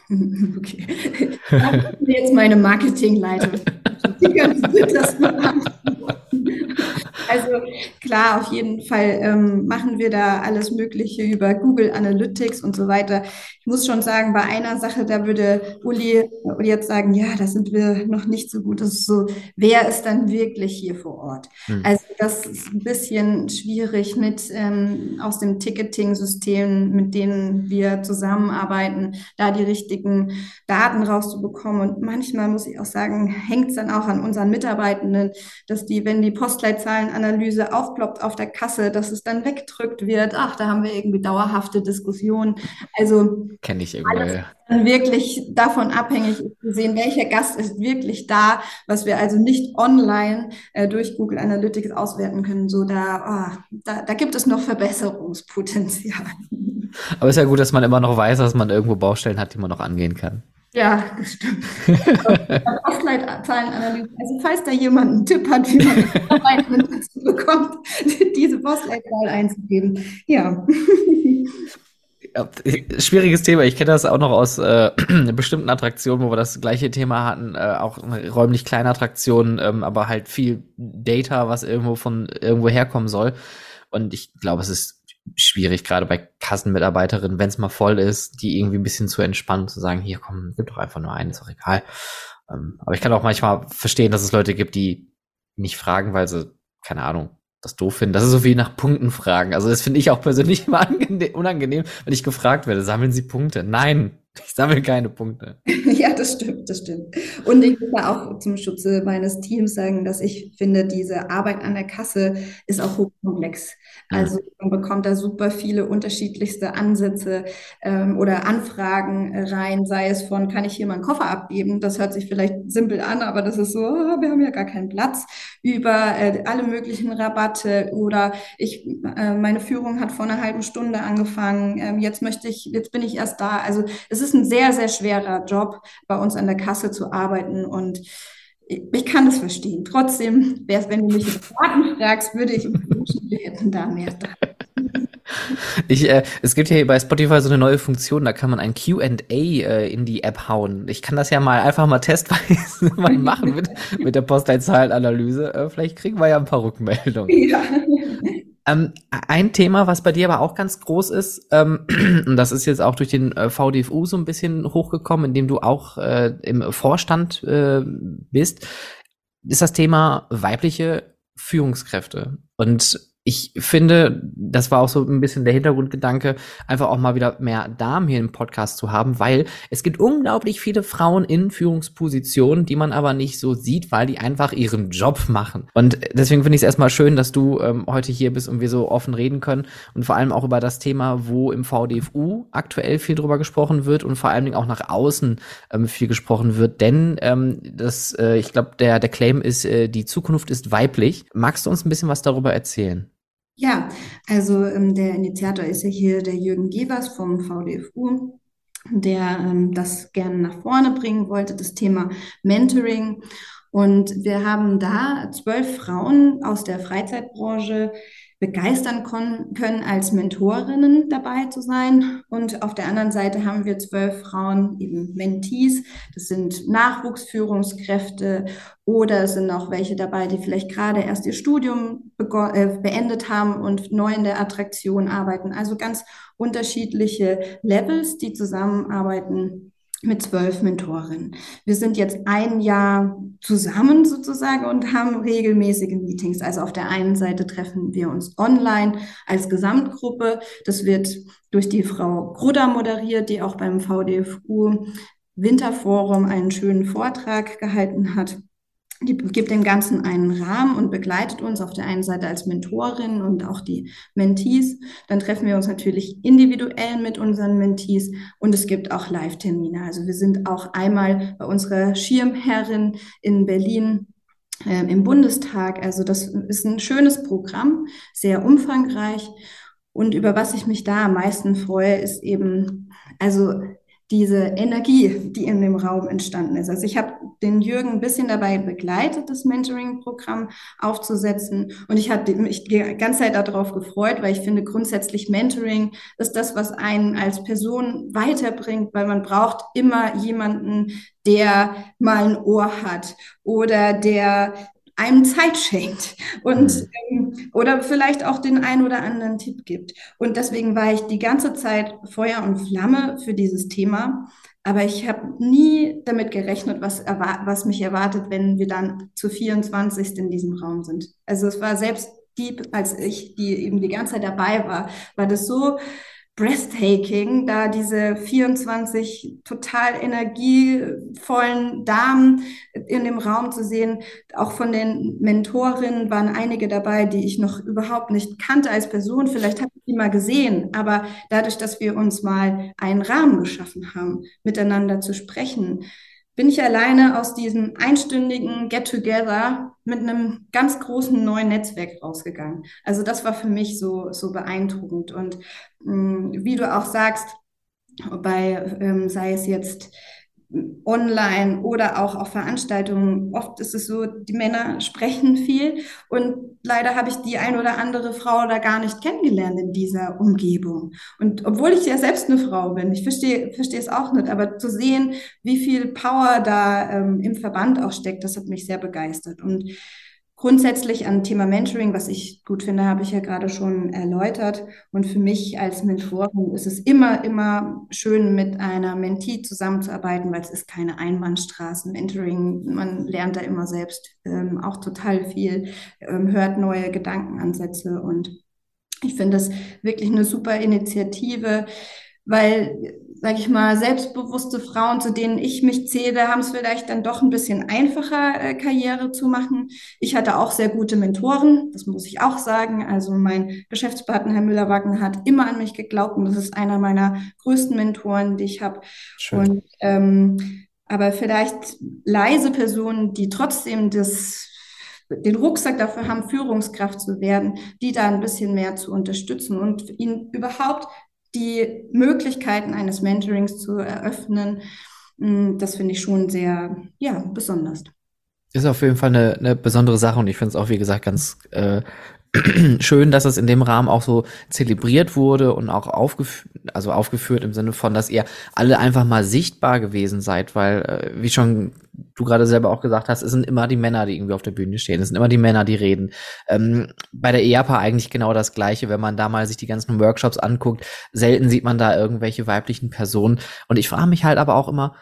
S2: Okay. Jetzt meine Marketingleitung. das also klar, auf jeden Fall ähm, machen wir da alles Mögliche über Google Analytics und so weiter. Ich muss schon sagen, bei einer Sache, da würde Uli jetzt sagen, ja, da sind wir noch nicht so gut. Das ist so, wer ist dann wirklich hier vor Ort? Hm. Also das ist ein bisschen schwierig mit ähm, aus dem Ticketing-System, mit denen wir zusammenarbeiten, da die richtigen Daten rauszubekommen. Und manchmal muss ich auch sagen, hängt es dann auch an unseren Mitarbeitenden, dass die, wenn die Postleitzahlen Analyse aufploppt auf der Kasse, dass es dann weggedrückt wird. Ach, da haben wir irgendwie dauerhafte Diskussionen. Also
S1: kenne ich irgendwie.
S2: Wirklich davon abhängig zu sehen, welcher Gast ist wirklich da, was wir also nicht online äh, durch Google Analytics auswerten können. So da, oh, da, da gibt es noch Verbesserungspotenzial.
S1: Aber ist ja gut, dass man immer noch weiß, dass man irgendwo Baustellen hat, die man noch angehen kann.
S2: Ja, das stimmt. Postleitzahlenanalyse. Also falls da jemand einen Tipp hat, wie man dazu bekommt, diese Postleitzahl einzugeben. Ja.
S1: Schwieriges Thema. Ich kenne das auch noch aus äh, bestimmten Attraktionen, wo wir das gleiche Thema hatten. Äh, auch räumlich kleine Attraktionen, ähm, aber halt viel Data, was irgendwo von irgendwo herkommen soll. Und ich glaube, es ist schwierig, gerade bei Kassenmitarbeiterinnen, wenn es mal voll ist, die irgendwie ein bisschen zu entspannen, zu sagen, hier komm, gib doch einfach nur einen, ist doch egal. Ähm, aber ich kann auch manchmal verstehen, dass es Leute gibt, die nicht fragen, weil sie, keine Ahnung, das doof finden. Das ist so wie nach Punkten fragen. Also das finde ich auch persönlich immer unangenehm, wenn ich gefragt werde, sammeln Sie Punkte? Nein, ich sammle keine Punkte.
S2: ja, das stimmt, das stimmt. Und ich will auch zum Schutze meines Teams sagen, dass ich finde, diese Arbeit an der Kasse ist auch hochkomplex. Also man bekommt da super viele unterschiedlichste Ansätze ähm, oder Anfragen rein, sei es von, kann ich hier meinen Koffer abgeben? Das hört sich vielleicht simpel an, aber das ist so, oh, wir haben ja gar keinen Platz, über äh, alle möglichen Rabatte oder ich, äh, meine Führung hat vor einer halben Stunde angefangen, ähm, jetzt möchte ich, jetzt bin ich erst da. Also es ist ein sehr, sehr schwerer Job, bei uns an der Kasse zu arbeiten und ich kann das verstehen. Trotzdem wäre es, wenn du mich Daten fragst, würde ich wünschen, wir hätten da mehr dran.
S1: Ich, äh, es gibt ja hier bei Spotify so eine neue Funktion, da kann man ein Q&A äh, in die App hauen. Ich kann das ja mal einfach mal testweise mal machen mit, mit der Postleitzahlenanalyse. Äh, vielleicht kriegen wir ja ein paar Rückmeldungen. Ja. Ähm, ein Thema, was bei dir aber auch ganz groß ist, ähm, und das ist jetzt auch durch den äh, VDFU so ein bisschen hochgekommen, indem du auch äh, im Vorstand äh, bist, ist das Thema weibliche Führungskräfte. Und ich finde, das war auch so ein bisschen der Hintergrundgedanke, einfach auch mal wieder mehr Damen hier im Podcast zu haben, weil es gibt unglaublich viele Frauen in Führungspositionen, die man aber nicht so sieht, weil die einfach ihren Job machen. Und deswegen finde ich es erstmal schön, dass du ähm, heute hier bist und wir so offen reden können und vor allem auch über das Thema, wo im VDFU aktuell viel drüber gesprochen wird und vor allen Dingen auch nach außen ähm, viel gesprochen wird, denn ähm, das, äh, ich glaube, der, der Claim ist, äh, die Zukunft ist weiblich. Magst du uns ein bisschen was darüber erzählen?
S2: Ja, also ähm, der Initiator ist ja hier der Jürgen Gevers vom VDFU, der ähm, das gerne nach vorne bringen wollte, das Thema Mentoring. Und wir haben da zwölf Frauen aus der Freizeitbranche begeistern können, als Mentorinnen dabei zu sein. Und auf der anderen Seite haben wir zwölf Frauen, eben Mentees. Das sind Nachwuchsführungskräfte oder es sind auch welche dabei, die vielleicht gerade erst ihr Studium äh, beendet haben und neu in der Attraktion arbeiten. Also ganz unterschiedliche Levels, die zusammenarbeiten mit zwölf Mentorinnen. Wir sind jetzt ein Jahr zusammen sozusagen und haben regelmäßige Meetings. Also auf der einen Seite treffen wir uns online als Gesamtgruppe. Das wird durch die Frau Grudder moderiert, die auch beim VDFU Winterforum einen schönen Vortrag gehalten hat gibt dem Ganzen einen Rahmen und begleitet uns auf der einen Seite als Mentorin und auch die Mentees. Dann treffen wir uns natürlich individuell mit unseren Mentees und es gibt auch Live-Termine. Also wir sind auch einmal bei unserer Schirmherrin in Berlin äh, im Bundestag. Also das ist ein schönes Programm, sehr umfangreich. Und über was ich mich da am meisten freue, ist eben, also diese Energie, die in dem Raum entstanden ist. Also ich habe den Jürgen ein bisschen dabei begleitet, das Mentoring-Programm aufzusetzen. Und ich hatte mich die ganze Zeit darauf gefreut, weil ich finde, grundsätzlich Mentoring ist das, was einen als Person weiterbringt, weil man braucht immer jemanden, der mal ein Ohr hat oder der einem Zeit schenkt und mhm. ähm, oder vielleicht auch den einen oder anderen Tipp gibt. Und deswegen war ich die ganze Zeit Feuer und Flamme für dieses Thema. Aber ich habe nie damit gerechnet, was, was mich erwartet, wenn wir dann zu 24 in diesem Raum sind. Also es war selbst die, als ich, die eben die ganze Zeit dabei war, war das so breathtaking, da diese 24 total energievollen Damen in dem Raum zu sehen. Auch von den Mentorinnen waren einige dabei, die ich noch überhaupt nicht kannte als Person. Vielleicht habe ich die mal gesehen, aber dadurch, dass wir uns mal einen Rahmen geschaffen haben, miteinander zu sprechen, bin ich alleine aus diesem einstündigen Get-Together mit einem ganz großen neuen Netzwerk rausgegangen. Also das war für mich so, so beeindruckend. Und mh, mm, wie du auch sagst, bei, ähm, sei es jetzt online oder auch auf Veranstaltungen. Oft ist es so, die Männer sprechen viel und leider habe ich die ein oder andere Frau da gar nicht kennengelernt in dieser Umgebung. Und obwohl ich ja selbst eine Frau bin, ich verstehe, verstehe es auch nicht, aber zu sehen, wie viel Power da ähm, im Verband auch steckt, das hat mich sehr begeistert. Und Grundsätzlich an Thema Mentoring, was ich gut finde, habe ich ja gerade schon erläutert. Und für mich als Mentorin ist es immer, immer schön, mit einer Mentee zusammenzuarbeiten, weil es ist keine Einbahnstraße. Mentoring, man lernt da immer selbst ähm, auch total viel, ähm, hört neue Gedankenansätze. Und ich finde das wirklich eine super Initiative, weil sage ich mal, selbstbewusste Frauen, zu denen ich mich zähle, haben es vielleicht dann doch ein bisschen einfacher, äh, Karriere zu machen. Ich hatte auch sehr gute Mentoren, das muss ich auch sagen. Also mein Geschäftspartner, Herr Müller-Wacken, hat immer an mich geglaubt und das ist einer meiner größten Mentoren, die ich habe. Und ähm, aber vielleicht leise Personen, die trotzdem das den Rucksack dafür haben, Führungskraft zu werden, die da ein bisschen mehr zu unterstützen und ihnen überhaupt die Möglichkeiten eines Mentorings zu eröffnen, hm, das finde ich schon sehr, ja, besonders.
S1: Ist auf jeden Fall eine, eine besondere Sache und ich finde es auch, wie gesagt, ganz äh, schön, dass es in dem Rahmen auch so zelebriert wurde und auch aufgeführt, also aufgeführt im Sinne von, dass ihr alle einfach mal sichtbar gewesen seid, weil, äh, wie schon du gerade selber auch gesagt hast, es sind immer die Männer, die irgendwie auf der Bühne stehen, es sind immer die Männer, die reden. Ähm, bei der EAPA eigentlich genau das Gleiche, wenn man da mal sich die ganzen Workshops anguckt, selten sieht man da irgendwelche weiblichen Personen und ich frage mich halt aber auch immer,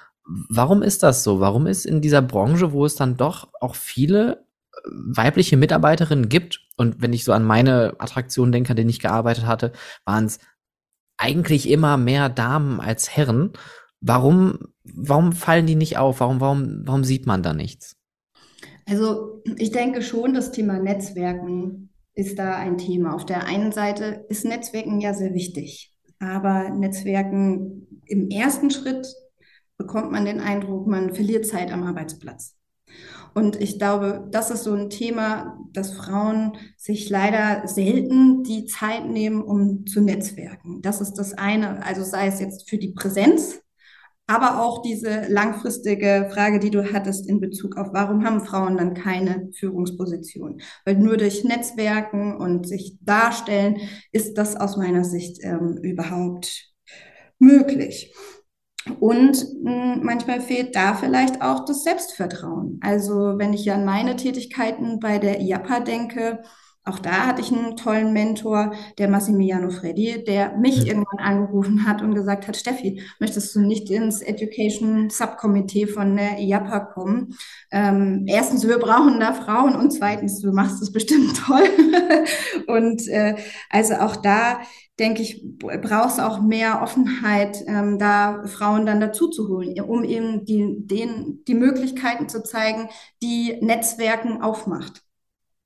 S1: warum ist das so? Warum ist in dieser Branche, wo es dann doch auch viele weibliche Mitarbeiterinnen gibt, und wenn ich so an meine Attraktion denke, an denen ich gearbeitet hatte, waren es eigentlich immer mehr Damen als Herren. Warum, warum fallen die nicht auf? Warum, warum, warum sieht man da nichts?
S2: Also ich denke schon, das Thema Netzwerken ist da ein Thema. Auf der einen Seite ist Netzwerken ja sehr wichtig, aber Netzwerken im ersten Schritt bekommt man den Eindruck, man verliert Zeit am Arbeitsplatz. Und ich glaube, das ist so ein Thema, dass Frauen sich leider selten die Zeit nehmen, um zu netzwerken. Das ist das eine. Also sei es jetzt für die Präsenz, aber auch diese langfristige Frage, die du hattest in Bezug auf, warum haben Frauen dann keine Führungsposition? Weil nur durch Netzwerken und sich darstellen, ist das aus meiner Sicht ähm, überhaupt möglich. Und mh, hm, manchmal fehlt da vielleicht auch das Selbstvertrauen. Also wenn ich an meine Tätigkeiten bei der IAPA denke, auch da hatte ich einen tollen Mentor, der Massimiliano Freddi, der mich mhm. irgendwann angerufen hat und gesagt hat, Steffi, möchtest du nicht ins Education Subkomitee von der IAPA kommen? Ähm, erstens, wir brauchen da Frauen und zweitens, du machst es bestimmt toll. und äh, also auch da denke ich, brauchst auch mehr Offenheit, ähm, da Frauen dann dazu zu holen, um eben die, denen die Möglichkeiten zu zeigen, die Netzwerken aufmacht.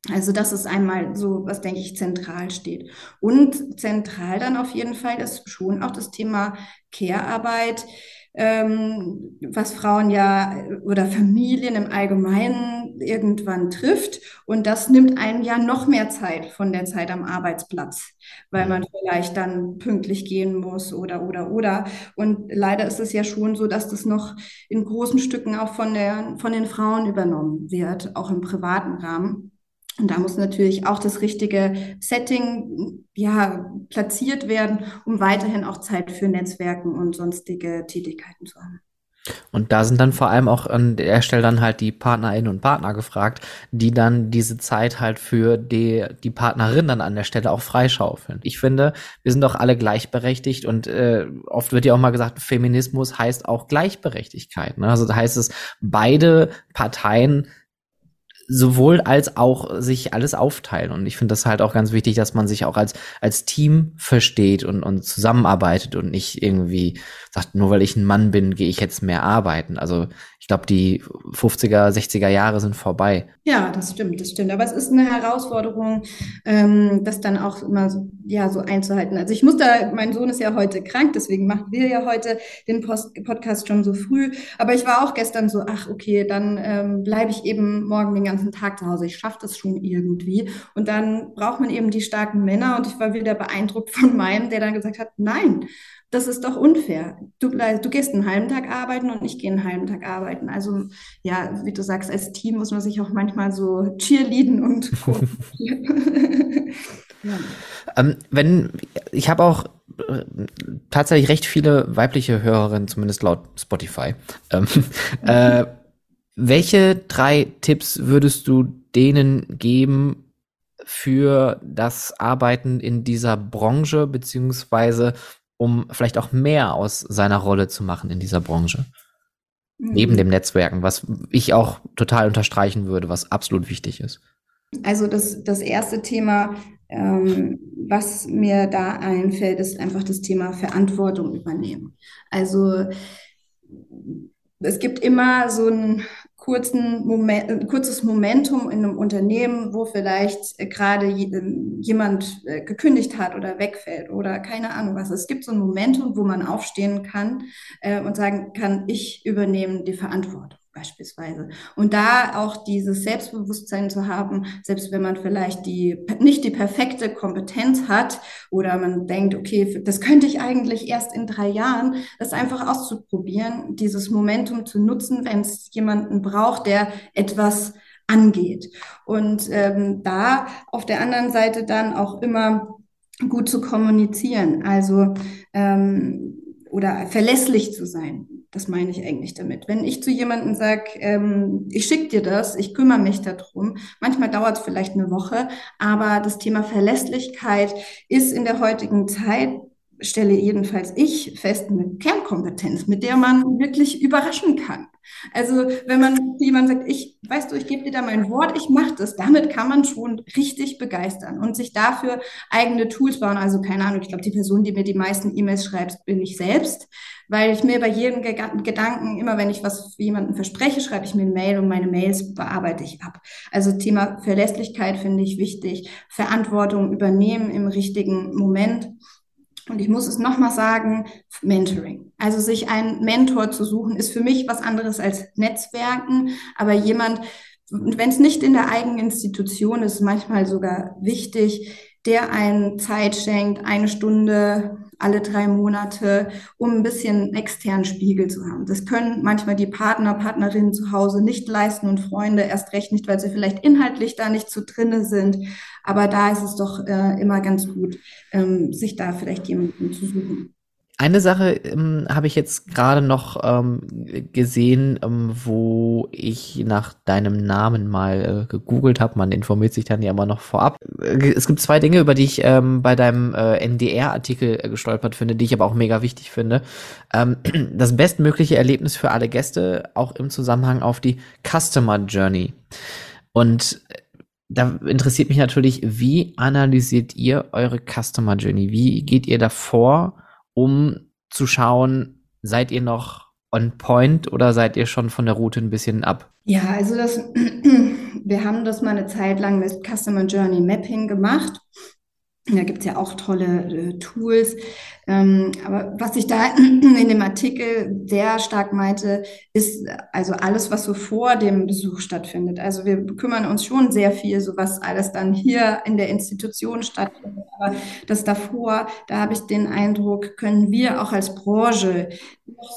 S2: Also das ist einmal so, was denke ich zentral steht. Und zentral dann auf jeden Fall ist schon auch das Thema Care-Arbeit, ähm, was Frauen ja oder Familien im Allgemeinen irgendwann trifft. Und das nimmt einem ja noch mehr Zeit von der Zeit am Arbeitsplatz, weil man vielleicht dann pünktlich gehen muss oder, oder, oder. Und leider ist es ja schon so, dass das noch in großen Stücken auch von, der, von den Frauen übernommen wird, auch im privaten Rahmen. Und da muss natürlich auch das richtige Setting ja, platziert werden, um weiterhin auch Zeit für Netzwerken und sonstige Tätigkeiten zu haben.
S1: Und da sind dann vor allem auch an der Stelle dann halt die Partnerinnen und Partner gefragt, die dann diese Zeit halt für die, die Partnerin dann an der Stelle auch freischaufeln. Ich finde, wir sind doch alle gleichberechtigt und äh, oft wird ja auch mal gesagt, Feminismus heißt auch Gleichberechtigkeit. Ne? Also da heißt es, beide Parteien sowohl als auch sich alles aufteilen. Und ich finde das halt auch ganz wichtig, dass man sich auch als, als Team versteht und, und zusammenarbeitet und nicht irgendwie sagt, nur weil ich ein Mann bin, gehe ich jetzt mehr arbeiten. Also ich glaube, die 50er, 60er Jahre sind vorbei.
S2: Ja, das stimmt, das stimmt. Aber es ist eine Herausforderung, ähm, das dann auch immer so, ja, so einzuhalten. Also ich muss da, mein Sohn ist ja heute krank, deswegen machen wir ja heute den Post Podcast schon so früh. Aber ich war auch gestern so, ach, okay, dann ähm, bleibe ich eben morgen den ganzen Tag zu Hause. Ich schaffe das schon irgendwie. Und dann braucht man eben die starken Männer. Und ich war wieder beeindruckt von meinem, der dann gesagt hat, nein, das ist doch unfair. Du, du gehst einen halben Tag arbeiten und ich gehe einen halben Tag arbeiten. Also ja, wie du sagst, als Team muss man sich auch manchmal so cheerleaden und
S1: ja. ähm, wenn ich habe auch äh, tatsächlich recht viele weibliche Hörerinnen, zumindest laut Spotify. Ähm, äh, welche drei Tipps würdest du denen geben für das Arbeiten in dieser Branche, beziehungsweise um vielleicht auch mehr aus seiner Rolle zu machen in dieser Branche. Mhm. Neben dem Netzwerken, was ich auch total unterstreichen würde, was absolut wichtig ist.
S2: Also das, das erste Thema, ähm, was mir da einfällt, ist einfach das Thema Verantwortung übernehmen. Also es gibt immer so ein kurzen Moment, ein kurzes Momentum in einem Unternehmen, wo vielleicht äh, gerade ähm, jemand äh, gekündigt hat oder wegfällt oder keine Ahnung was. Es gibt so ein Momentum, wo man aufstehen kann äh, und sagen kann, ich übernehme die Verantwortung. Beispielsweise. Und da auch dieses Selbstbewusstsein zu haben, selbst wenn man vielleicht die, nicht die perfekte Kompetenz hat oder man denkt, okay, das könnte ich eigentlich erst in drei Jahren, das einfach auszuprobieren, dieses Momentum zu nutzen, wenn es jemanden braucht, der etwas angeht. Und ähm, da auf der anderen Seite dann auch immer gut zu kommunizieren, also ähm, oder verlässlich zu sein. Das meine ich eigentlich damit. Wenn ich zu jemandem sage, ähm, ich schicke dir das, ich kümmere mich darum, manchmal dauert es vielleicht eine Woche, aber das Thema Verlässlichkeit ist in der heutigen Zeit stelle jedenfalls ich fest, eine Kernkompetenz, mit der man wirklich überraschen kann. Also wenn man jemand sagt, ich, weißt du, ich gebe dir da mein Wort, ich mache das, damit kann man schon richtig begeistern und sich dafür eigene Tools bauen. Also keine Ahnung, ich glaube, die Person, die mir die meisten E-Mails schreibt, bin ich selbst, weil ich mir bei jedem Gedanken, immer wenn ich was für jemanden verspreche, schreibe ich mir eine Mail und meine Mails bearbeite ich ab. Also Thema Verlässlichkeit finde ich wichtig, Verantwortung übernehmen im richtigen Moment und ich muss es nochmal sagen, Mentoring. Also sich einen Mentor zu suchen, ist für mich was anderes als Netzwerken, aber jemand, wenn es nicht in der eigenen Institution ist, manchmal sogar wichtig, der einen Zeit schenkt, eine Stunde alle drei Monate, um ein bisschen externen Spiegel zu haben. Das können manchmal die Partner, Partnerinnen zu Hause nicht leisten und Freunde erst recht nicht, weil sie vielleicht inhaltlich da nicht so drinne sind. Aber da ist es doch äh, immer ganz gut, ähm, sich da vielleicht jemanden zu suchen.
S1: Eine Sache ähm, habe ich jetzt gerade noch ähm, gesehen, ähm, wo ich nach deinem Namen mal äh, gegoogelt habe. Man informiert sich dann ja immer noch vorab. Äh, es gibt zwei Dinge, über die ich ähm, bei deinem äh, NDR-Artikel äh, gestolpert finde, die ich aber auch mega wichtig finde. Ähm, das bestmögliche Erlebnis für alle Gäste, auch im Zusammenhang auf die Customer Journey. Und äh, da interessiert mich natürlich, wie analysiert ihr eure Customer Journey? Wie geht ihr davor? Um zu schauen, seid ihr noch on point oder seid ihr schon von der Route ein bisschen ab?
S2: Ja, also das, wir haben das mal eine Zeit lang mit Customer Journey Mapping gemacht. Da gibt es ja auch tolle äh, Tools. Ähm, aber was ich da in dem Artikel sehr stark meinte, ist also alles, was so vor dem Besuch stattfindet. Also wir kümmern uns schon sehr viel, so was alles dann hier in der Institution stattfindet. Aber das davor, da habe ich den Eindruck, können wir auch als Branche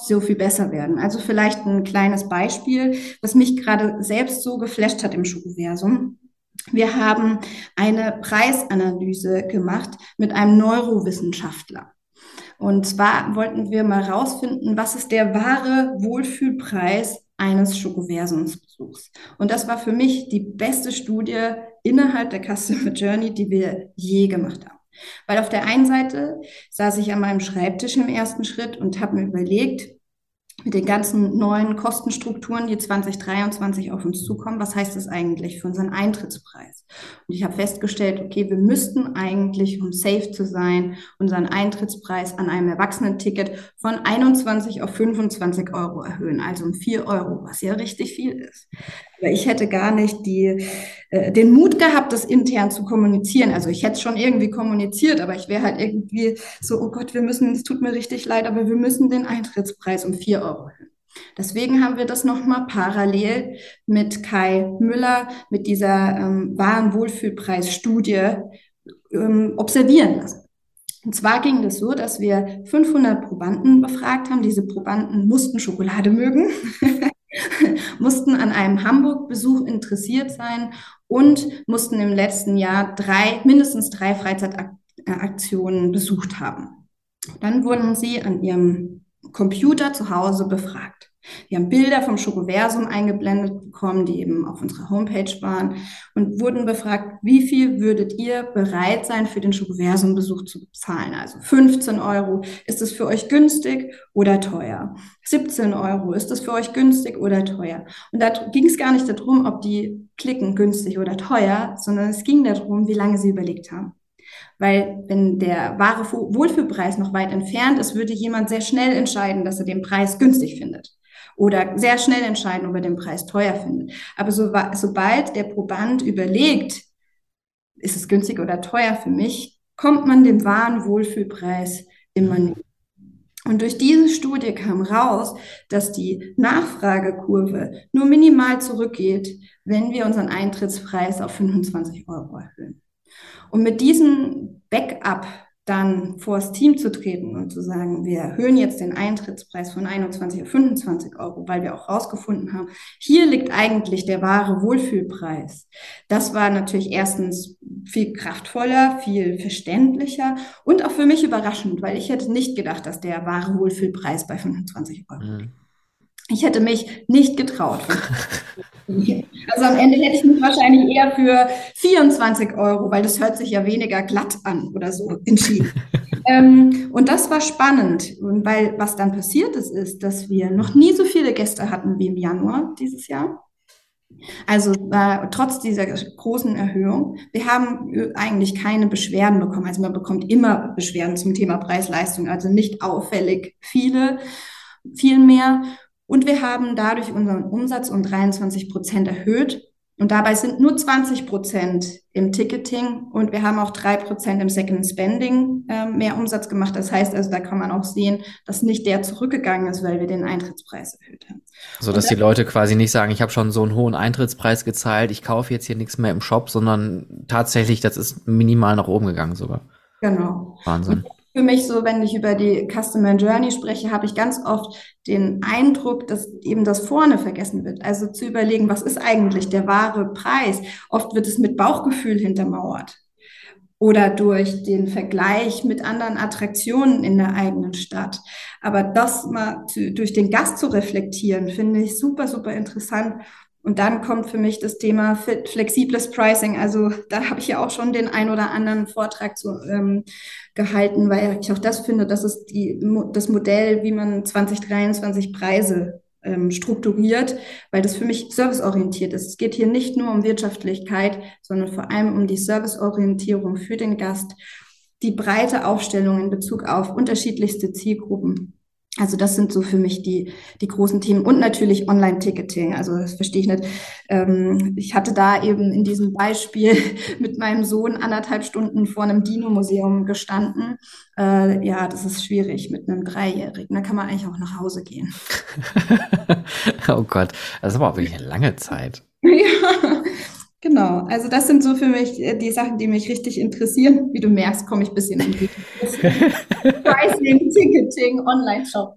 S2: so viel besser werden. Also vielleicht ein kleines Beispiel, was mich gerade selbst so geflasht hat im Schuhversum. Wir haben eine Preisanalyse gemacht mit einem Neurowissenschaftler. Und zwar wollten wir mal rausfinden, was ist der wahre Wohlfühlpreis eines Schokoversumsbesuchs. Und das war für mich die beste Studie innerhalb der Customer Journey, die wir je gemacht haben. Weil auf der einen Seite saß ich an meinem Schreibtisch im ersten Schritt und habe mir überlegt, mit den ganzen neuen Kostenstrukturen, die 2023 auf uns zukommen, was heißt das eigentlich für unseren Eintrittspreis? Und ich habe festgestellt, okay, wir müssten eigentlich, um safe zu sein, unseren Eintrittspreis an einem Erwachsenenticket von 21 auf 25 Euro erhöhen, also um 4 Euro, was ja richtig viel ist. Aber ich hätte gar nicht die, äh, den Mut gehabt, das intern zu kommunizieren. Also ich hätte schon irgendwie kommuniziert, aber ich wäre halt irgendwie so, oh Gott, wir müssen, es tut mir richtig leid, aber wir müssen den Eintrittspreis um vier Euro erhöhen. Deswegen haben wir das nochmal parallel mit Kai Müller, mit dieser ähm, Warenwohlfühlpreisstudie ähm, observieren lassen. Und zwar ging das so, dass wir 500 Probanden befragt haben. Diese Probanden mussten Schokolade mögen. mussten an einem Hamburg-Besuch interessiert sein und mussten im letzten Jahr drei, mindestens drei Freizeitaktionen besucht haben. Dann wurden sie an ihrem Computer zu Hause befragt. Wir haben Bilder vom Schokoversum eingeblendet bekommen, die eben auf unserer Homepage waren und wurden befragt, wie viel würdet ihr bereit sein, für den Schokoversum-Besuch zu bezahlen? Also 15 Euro, ist es für euch günstig oder teuer? 17 Euro, ist das für euch günstig oder teuer? Und da ging es gar nicht darum, ob die klicken günstig oder teuer, sondern es ging darum, wie lange sie überlegt haben. Weil wenn der wahre Wohlfühlpreis noch weit entfernt ist, würde jemand sehr schnell entscheiden, dass er den Preis günstig findet oder sehr schnell entscheiden, ob er den Preis teuer findet. Aber so, sobald der Proband überlegt, ist es günstig oder teuer für mich, kommt man dem wahren Wohlfühlpreis immer näher. Und durch diese Studie kam raus, dass die Nachfragekurve nur minimal zurückgeht, wenn wir unseren Eintrittspreis auf 25 Euro erhöhen. Und mit diesem Backup dann vor das Team zu treten und zu sagen, wir erhöhen jetzt den Eintrittspreis von 21 auf 25 Euro, weil wir auch rausgefunden haben, hier liegt eigentlich der wahre Wohlfühlpreis. Das war natürlich erstens viel kraftvoller, viel verständlicher und auch für mich überraschend, weil ich hätte nicht gedacht, dass der wahre Wohlfühlpreis bei 25 Euro liegt. Mhm. Ich hätte mich nicht getraut. Also am Ende hätte ich mich wahrscheinlich eher für 24 Euro, weil das hört sich ja weniger glatt an oder so entschieden. ähm, und das war spannend, weil was dann passiert ist, ist, dass wir noch nie so viele Gäste hatten wie im Januar dieses Jahr. Also äh, trotz dieser großen Erhöhung, wir haben eigentlich keine Beschwerden bekommen. Also man bekommt immer Beschwerden zum Thema Preis-Leistung, also nicht auffällig viele, viel mehr. Und wir haben dadurch unseren Umsatz um 23 Prozent erhöht. Und dabei sind nur 20 Prozent im Ticketing und wir haben auch drei Prozent im Second Spending äh, mehr Umsatz gemacht. Das heißt also, da kann man auch sehen, dass nicht der zurückgegangen ist, weil wir den Eintrittspreis erhöht haben.
S1: So dass die Leute quasi nicht sagen, ich habe schon so einen hohen Eintrittspreis gezahlt, ich kaufe jetzt hier nichts mehr im Shop, sondern tatsächlich, das ist minimal nach oben gegangen sogar.
S2: Genau.
S1: Wahnsinn.
S2: Und für mich so, wenn ich über die Customer Journey spreche, habe ich ganz oft den Eindruck, dass eben das vorne vergessen wird. Also zu überlegen, was ist eigentlich der wahre Preis? Oft wird es mit Bauchgefühl hintermauert oder durch den Vergleich mit anderen Attraktionen in der eigenen Stadt. Aber das mal zu, durch den Gast zu reflektieren, finde ich super, super interessant und dann kommt für mich das Thema flexibles Pricing. Also da habe ich ja auch schon den ein oder anderen Vortrag zu, ähm, gehalten, weil ich auch das finde, das ist die, das Modell, wie man 2023 Preise ähm, strukturiert, weil das für mich serviceorientiert ist. Es geht hier nicht nur um Wirtschaftlichkeit, sondern vor allem um die Serviceorientierung für den Gast, die breite Aufstellung in Bezug auf unterschiedlichste Zielgruppen also das sind so für mich die, die großen Themen und natürlich Online-Ticketing. Also das verstehe ich nicht. Ähm, ich hatte da eben in diesem Beispiel mit meinem Sohn anderthalb Stunden vor einem Dino-Museum gestanden. Äh, ja, das ist schwierig mit einem Dreijährigen. Da kann man eigentlich auch nach Hause gehen.
S1: oh Gott, das ist aber auch wirklich eine lange Zeit.
S2: ja, Genau, also das sind so für mich äh, die Sachen, die mich richtig interessieren. Wie du merkst, komme ich ein bisschen in die Pricing, Ticketing, Online-Shop.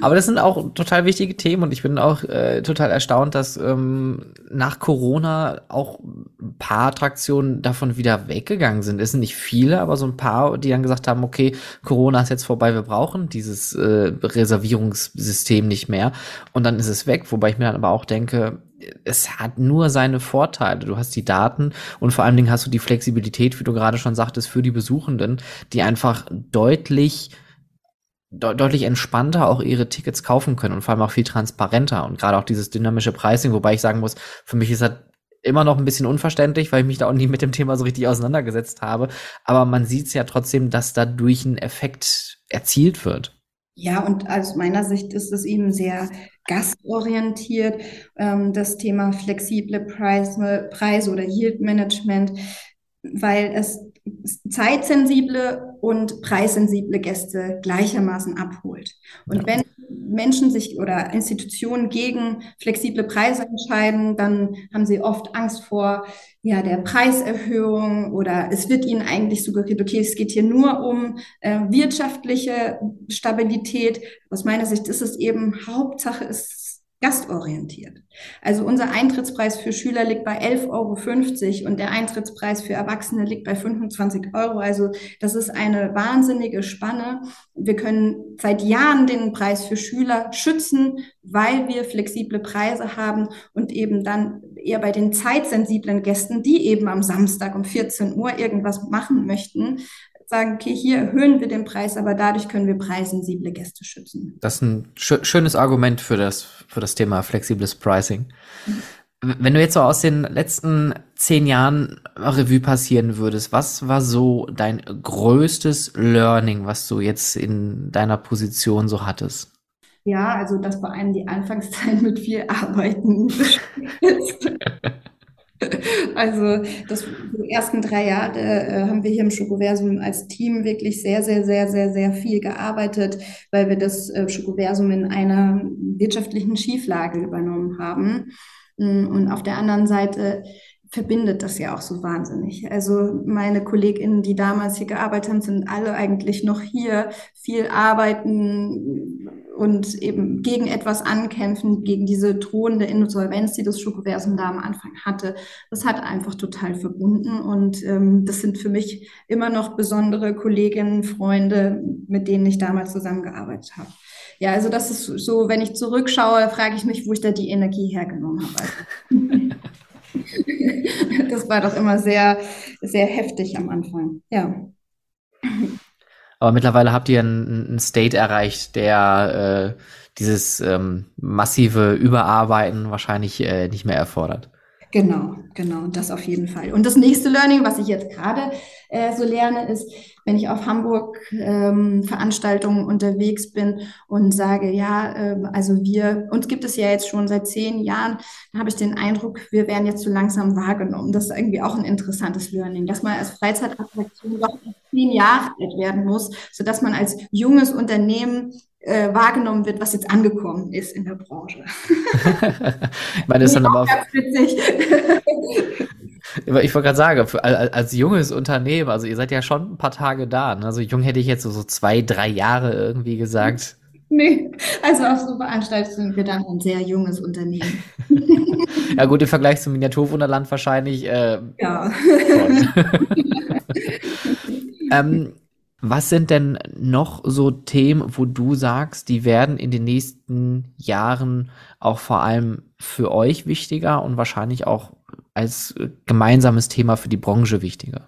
S1: Aber das sind auch total wichtige Themen und ich bin auch äh, total erstaunt, dass ähm, nach Corona auch ein paar Attraktionen davon wieder weggegangen sind. Es sind nicht viele, aber so ein paar, die dann gesagt haben, okay, Corona ist jetzt vorbei, wir brauchen dieses äh, Reservierungssystem nicht mehr. Und dann ist es weg, wobei ich mir dann aber auch denke, es hat nur seine Vorteile. Du hast die Daten und vor allen Dingen hast du die Flexibilität, wie du gerade schon sagtest, für die Besuchenden, die einfach deutlich de deutlich entspannter auch ihre Tickets kaufen können und vor allem auch viel transparenter und gerade auch dieses dynamische Pricing, wobei ich sagen muss, für mich ist das immer noch ein bisschen unverständlich, weil ich mich da auch nie mit dem Thema so richtig auseinandergesetzt habe, aber man sieht es ja trotzdem, dass dadurch ein Effekt erzielt wird.
S2: Ja, und aus meiner Sicht ist es eben sehr gastorientiert, ähm, das Thema flexible Preise, Preise oder Yield Management, weil es zeitsensible und preissensible Gäste gleichermaßen abholt. Und wenn Menschen sich oder Institutionen gegen flexible Preise entscheiden, dann haben sie oft Angst vor ja, der Preiserhöhung oder es wird ihnen eigentlich suggeriert, okay, es geht hier nur um äh, wirtschaftliche Stabilität. Aus meiner Sicht ist es eben, Hauptsache ist gastorientiert. Also unser Eintrittspreis für Schüler liegt bei 11,50 Euro und der Eintrittspreis für Erwachsene liegt bei 25 Euro. Also das ist eine wahnsinnige Spanne. Wir können seit Jahren den Preis für Schüler schützen, weil wir flexible Preise haben und eben dann eher bei den zeitsensiblen Gästen, die eben am Samstag um 14 Uhr irgendwas machen möchten, sagen, okay, hier erhöhen wir den Preis, aber dadurch können wir preissensible Gäste schützen.
S1: Das ist ein sch schönes Argument für das, für das Thema flexibles Pricing. Wenn du jetzt so aus den letzten zehn Jahren Revue passieren würdest, was war so dein größtes Learning, was du jetzt in deiner Position so hattest?
S2: Ja, also dass vor allem die Anfangszeit mit viel Arbeiten Also das, die ersten drei Jahre äh, haben wir hier im Schokoversum als Team wirklich sehr, sehr, sehr, sehr, sehr viel gearbeitet, weil wir das äh, Schokoversum in einer wirtschaftlichen Schieflage übernommen haben. Und auf der anderen Seite verbindet das ja auch so wahnsinnig. Also meine KollegInnen, die damals hier gearbeitet haben, sind alle eigentlich noch hier, viel arbeiten und eben gegen etwas ankämpfen, gegen diese drohende Insolvenz, die das Schokoversum da am Anfang hatte. Das hat einfach total verbunden und ähm, das sind für mich immer noch besondere Kolleginnen, Freunde, mit denen ich damals zusammengearbeitet habe. Ja, also das ist so, wenn ich zurückschaue, frage ich mich, wo ich da die Energie hergenommen habe. Also. das war doch immer sehr, sehr heftig am Anfang. Ja.
S1: Aber mittlerweile habt ihr einen, State erreicht, der äh, dieses ähm, massive Überarbeiten wahrscheinlich äh, nicht mehr erfordert.
S2: Genau, genau, das auf jeden Fall. Und das nächste Learning, was ich jetzt gerade äh, so lerne, ist, wenn ich auf Hamburg ähm, Veranstaltungen unterwegs bin und sage, ja, äh, also wir, uns gibt es ja jetzt schon seit zehn Jahren, da habe ich den Eindruck, wir werden jetzt so langsam wahrgenommen. Das ist irgendwie auch ein interessantes Learning, dass man als Freizeitattraktion doch zehn Jahre alt werden muss, sodass man als junges Unternehmen äh, wahrgenommen wird, was jetzt angekommen ist in der Branche.
S1: ich meine, das ist dann aber auch ich wollte gerade sagen, für, als, als, junges Unternehmen, also ihr seid ja schon ein paar Tage da. Ne? Also jung hätte ich jetzt so, so zwei, drei Jahre irgendwie gesagt.
S2: Nee, also auf so Veranstaltungen sind wir dann ein sehr junges Unternehmen.
S1: ja gut, im Vergleich zum Miniaturwunderland wahrscheinlich. Äh, ja. ähm, was sind denn noch so Themen, wo du sagst, die werden in den nächsten Jahren auch vor allem für euch wichtiger und wahrscheinlich auch als gemeinsames Thema für die Branche wichtiger?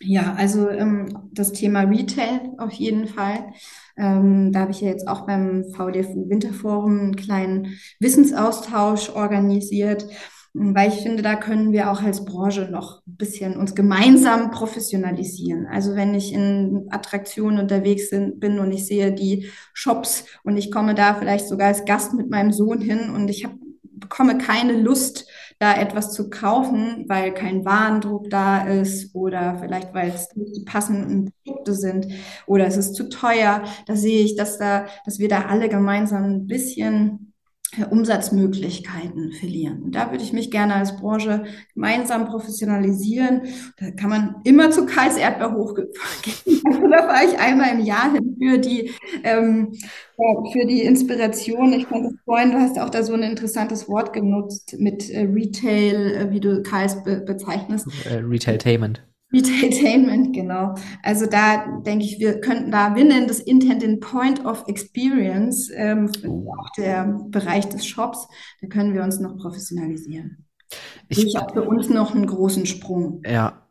S2: Ja, also ähm, das Thema Retail auf jeden Fall. Ähm, da habe ich ja jetzt auch beim VDFU Winterforum einen kleinen Wissensaustausch organisiert weil ich finde, da können wir auch als Branche noch ein bisschen uns gemeinsam professionalisieren. Also wenn ich in Attraktionen unterwegs bin und ich sehe die Shops und ich komme da vielleicht sogar als Gast mit meinem Sohn hin und ich habe bekomme keine Lust, da etwas zu kaufen, weil kein Warendruck da ist oder vielleicht weil es nicht die passenden Produkte sind oder es ist zu teuer. Da sehe ich, dass da, dass wir da alle gemeinsam ein bisschen Umsatzmöglichkeiten verlieren. Und da würde ich mich gerne als Branche gemeinsam professionalisieren. Da kann man immer zu Karls Erdbeer hochgehen. Also da fahre ich einmal im Jahr hin für die, ähm, für die Inspiration. Ich fand es vorhin, du hast auch da so ein interessantes Wort genutzt mit äh, Retail, äh, wie du Karls be bezeichnest.
S1: Äh, Retailtainment.
S2: Retailtainment, genau. Also da denke ich, wir könnten da, wir nennen das Intended Point of Experience, ähm, oh. auch der Bereich des Shops, da können wir uns noch professionalisieren. Ich, ich habe für uns noch einen großen Sprung.
S1: Ja,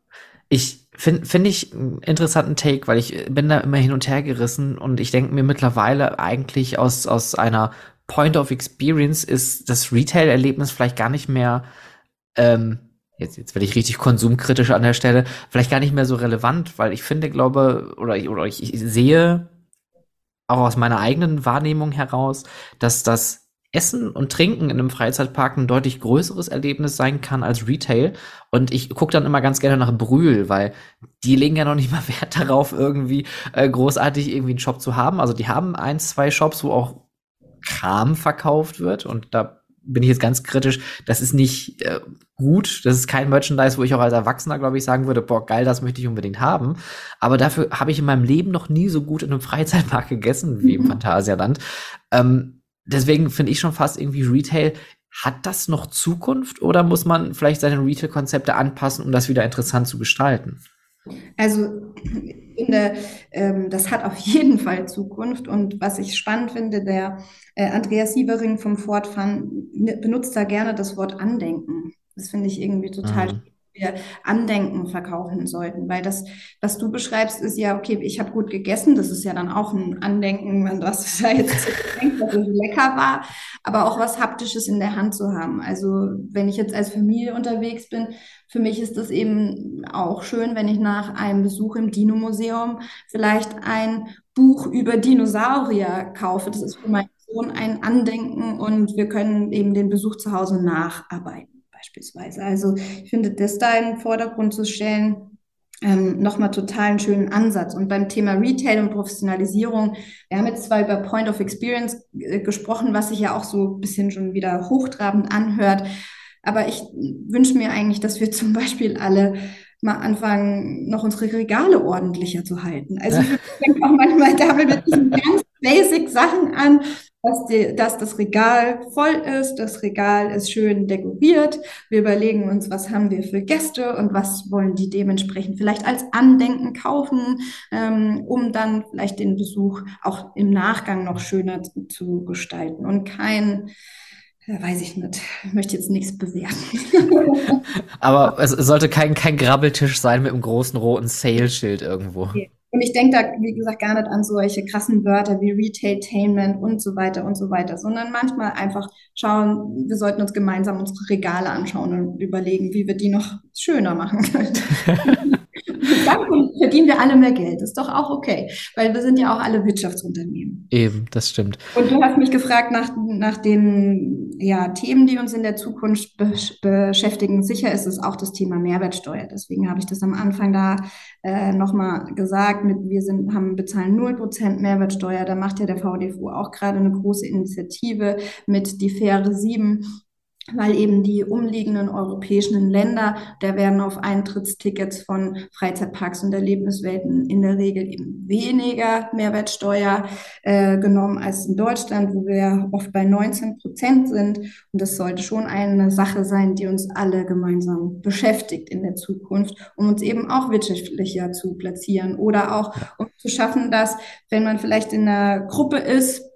S1: ich finde finde ich einen interessanten Take, weil ich bin da immer hin und her gerissen und ich denke mir mittlerweile eigentlich aus, aus einer Point of Experience ist das Retail-Erlebnis vielleicht gar nicht mehr ähm, jetzt, jetzt werde ich richtig konsumkritisch an der Stelle, vielleicht gar nicht mehr so relevant, weil ich finde, glaube, oder, oder ich, ich sehe auch aus meiner eigenen Wahrnehmung heraus, dass das Essen und Trinken in einem Freizeitpark ein deutlich größeres Erlebnis sein kann als Retail. Und ich gucke dann immer ganz gerne nach Brühl, weil die legen ja noch nicht mal Wert darauf, irgendwie äh, großartig irgendwie einen Shop zu haben. Also die haben ein, zwei Shops, wo auch Kram verkauft wird und da bin ich jetzt ganz kritisch, das ist nicht äh, gut, das ist kein Merchandise, wo ich auch als Erwachsener, glaube ich, sagen würde, boah, geil, das möchte ich unbedingt haben. Aber dafür habe ich in meinem Leben noch nie so gut in einem Freizeitpark gegessen wie im mhm. Phantasialand. Ähm, deswegen finde ich schon fast irgendwie Retail, hat das noch Zukunft oder muss man vielleicht seine Retail-Konzepte anpassen, um das wieder interessant zu gestalten?
S2: Also ich finde, ähm, das hat auf jeden Fall Zukunft. Und was ich spannend finde, der äh, Andreas Sievering vom Fortfahren benutzt da gerne das Wort Andenken. Das finde ich irgendwie total mhm wir Andenken verkaufen sollten. Weil das, was du beschreibst, ist ja, okay, ich habe gut gegessen, das ist ja dann auch ein Andenken, was da jetzt denkt, dass es lecker war, aber auch was Haptisches in der Hand zu haben. Also wenn ich jetzt als Familie unterwegs bin, für mich ist das eben auch schön, wenn ich nach einem Besuch im Dino-Museum vielleicht ein Buch über Dinosaurier kaufe. Das ist für meinen Sohn ein Andenken und wir können eben den Besuch zu Hause nacharbeiten beispielsweise. Also ich finde, das da in den Vordergrund zu stellen, ähm, nochmal total einen schönen Ansatz. Und beim Thema Retail und Professionalisierung, wir haben jetzt zwar über Point of Experience äh, gesprochen, was sich ja auch so ein bisschen schon wieder hochtrabend anhört, aber ich wünsche mir eigentlich, dass wir zum Beispiel alle mal anfangen, noch unsere Regale ordentlicher zu halten. Also ich denke auch manchmal damit mit diesen ganz basic Sachen an, dass, die, dass das Regal voll ist, das Regal ist schön dekoriert. Wir überlegen uns, was haben wir für Gäste und was wollen die dementsprechend vielleicht als Andenken kaufen, ähm, um dann vielleicht den Besuch auch im Nachgang noch schöner zu, zu gestalten und kein weiß ich nicht. Ich möchte jetzt nichts bewerten.
S1: Aber es sollte kein, kein Grabbeltisch sein mit einem großen roten Sale-Schild irgendwo. Okay.
S2: Und ich denke da, wie gesagt, gar nicht an solche krassen Wörter wie Retailtainment und so weiter und so weiter, sondern manchmal einfach schauen, wir sollten uns gemeinsam unsere Regale anschauen und überlegen, wie wir die noch schöner machen können. Verdienen wir alle mehr Geld. Ist doch auch okay, weil wir sind ja auch alle Wirtschaftsunternehmen.
S1: Eben, das stimmt.
S2: Und du hast mich gefragt nach, nach den ja, Themen, die uns in der Zukunft be beschäftigen. Sicher ist es auch das Thema Mehrwertsteuer. Deswegen habe ich das am Anfang da äh, nochmal gesagt. Mit, wir sind, haben, bezahlen 0% Mehrwertsteuer. Da macht ja der VDFU auch gerade eine große Initiative mit die faire 7 weil eben die umliegenden europäischen Länder, da werden auf Eintrittstickets von Freizeitparks und Erlebniswelten in der Regel eben weniger Mehrwertsteuer äh, genommen als in Deutschland, wo wir oft bei 19 Prozent sind. Und das sollte schon eine Sache sein, die uns alle gemeinsam beschäftigt in der Zukunft, um uns eben auch wirtschaftlicher zu platzieren oder auch um zu schaffen, dass wenn man vielleicht in einer Gruppe ist,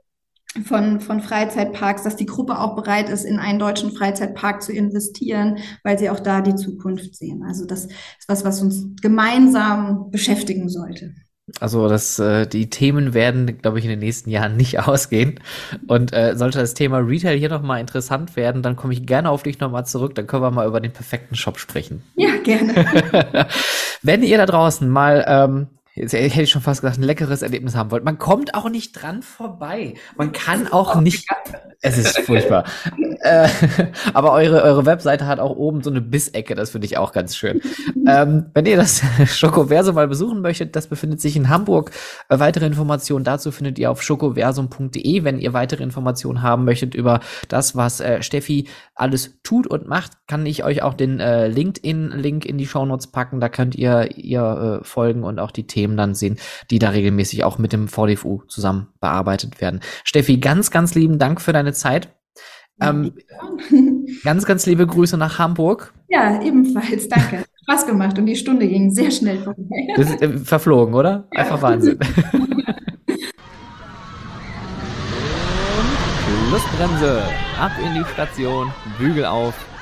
S2: von, von Freizeitparks, dass die Gruppe auch bereit ist, in einen deutschen Freizeitpark zu investieren, weil sie auch da die Zukunft sehen. Also das ist was, was uns gemeinsam beschäftigen sollte.
S1: Also das, äh, die Themen werden, glaube ich, in den nächsten Jahren nicht ausgehen. Und äh, sollte das Thema Retail hier nochmal interessant werden, dann komme ich gerne auf dich nochmal zurück. Dann können wir mal über den perfekten Shop sprechen.
S2: Ja, gerne.
S1: Wenn ihr da draußen mal ähm, jetzt hätte ich schon fast gesagt, ein leckeres Erlebnis haben wollt. Man kommt auch nicht dran vorbei. Man kann auch nicht. Es ist furchtbar. äh, aber eure, eure Webseite hat auch oben so eine Bissecke, das finde ich auch ganz schön. ähm, wenn ihr das Schokoverso mal besuchen möchtet, das befindet sich in Hamburg. Äh, weitere Informationen dazu findet ihr auf schokoversum.de. Wenn ihr weitere Informationen haben möchtet über das, was äh, Steffi alles tut und macht, kann ich euch auch den äh, LinkedIn-Link in die Shownotes packen. Da könnt ihr ihr äh, folgen und auch die Themen dann sehen, die da regelmäßig auch mit dem VDFU zusammen bearbeitet werden. Steffi, ganz, ganz lieben Dank für deine Zeit. Ähm, ganz, ganz liebe Grüße nach Hamburg.
S2: Ja, ebenfalls. Danke. Spaß gemacht und die Stunde ging sehr schnell vorbei.
S1: Das ist, äh, verflogen, oder? Einfach ja. Wahnsinn. Schlussbremse. Ab in die Station. Bügel auf.